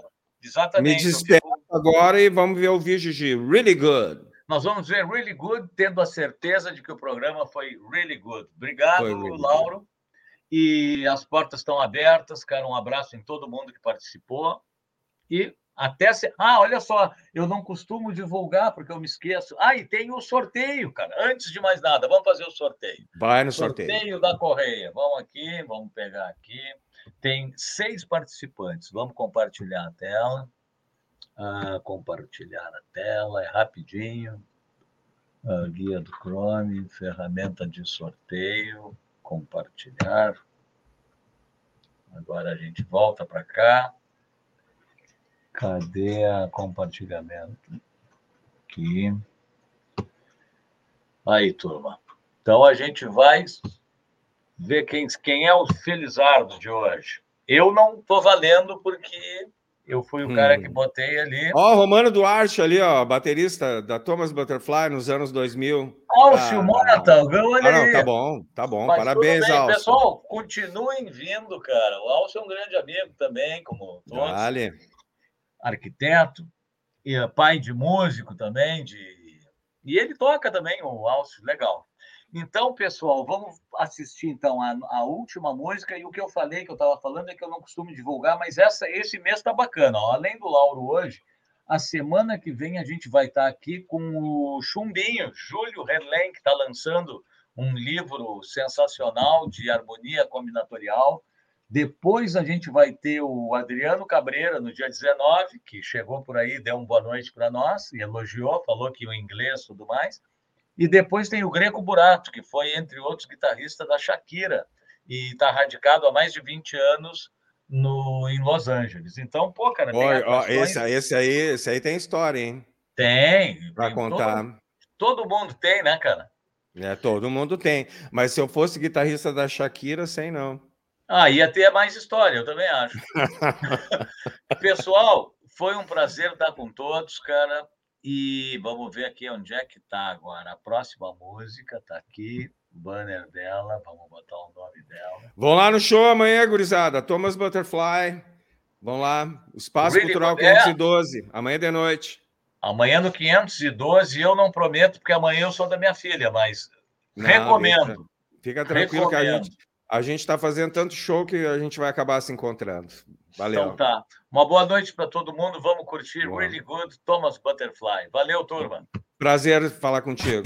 Exatamente. Me fico- agora e vamos ver o vídeo de Really Good. Nós vamos ver Really Good, tendo a certeza de que o programa foi Really Good. Obrigado, really good. Lauro. E as portas estão abertas, cara. Um abraço em todo mundo que participou. E até se... Ah, olha só, eu não costumo divulgar porque eu me esqueço. Ah, e tem o sorteio, cara. Antes de mais nada, vamos fazer o sorteio. Vai no sorteio. da Correia. Vamos aqui, vamos pegar aqui. Tem seis participantes. Vamos compartilhar a tela. Ah, compartilhar a tela, é rapidinho. Ah, guia do Chrome, ferramenta de sorteio, compartilhar. Agora a gente volta para cá. Cadê a compartilhamento? Aqui. Aí, turma. Então a gente vai ver quem, quem é o Felizardo de hoje. Eu não estou valendo porque eu fui o cara Hum. que botei ali. Ó, o Romano Duarte ali, ó, baterista da Thomas Butterfly nos anos 2000. Alcio Ah, Mota, olha Ah, não, tá bom, tá bom. Mas Parabéns, bem. Alcio. Pessoal, continuem vindo, cara. O Alcio é um grande amigo também, como todos. Dale. Arquiteto, e é pai de músico também. De... E ele toca também, o Alcio, legal. Então, pessoal, vamos assistir então a, a última música. E o que eu falei, que eu estava falando, é que eu não costumo divulgar, mas essa, esse mês está bacana. Ó. Além do Lauro hoje, a semana que vem a gente vai estar aqui com o Chumbinho, Júlio Herlen, que está lançando um livro sensacional de harmonia combinatorial. Depois a gente vai ter o Adriano Cabreira no dia 19, que chegou por aí, deu uma boa noite para nós, e elogiou, falou que o inglês tudo mais. E depois tem o Greco Burato, que foi, entre outros, guitarrista da Shakira, e está radicado há mais de 20 anos no, em Los Angeles. Então, pô, cara, Ó, esse, esse aí, esse aí tem história, hein? Tem. Tem contar. Todo, todo mundo tem, né, cara? É, todo mundo tem. Mas se eu fosse guitarrista da Shakira, sei não. Ah, ia ter mais história, eu também acho. Pessoal, foi um prazer estar com todos, cara. E vamos ver aqui onde é que tá agora. A próxima música tá aqui, o banner dela. Vamos botar o nome dela. Vão lá no show amanhã, gurizada. Thomas Butterfly. Vão lá. Espaço Really Cultural good, é. 512. Amanhã de noite. Amanhã no 512, eu não prometo, porque amanhã eu sou da minha filha, mas Não, recomendo. deixa. Fica tranquilo que a Recomendo. gente a gente está fazendo tanto show que a gente vai acabar se encontrando. Valeu. Então tá. Uma boa noite para todo mundo. Vamos curtir Boa. Really Good Thomas Butterfly. Valeu, turma. Prazer falar contigo.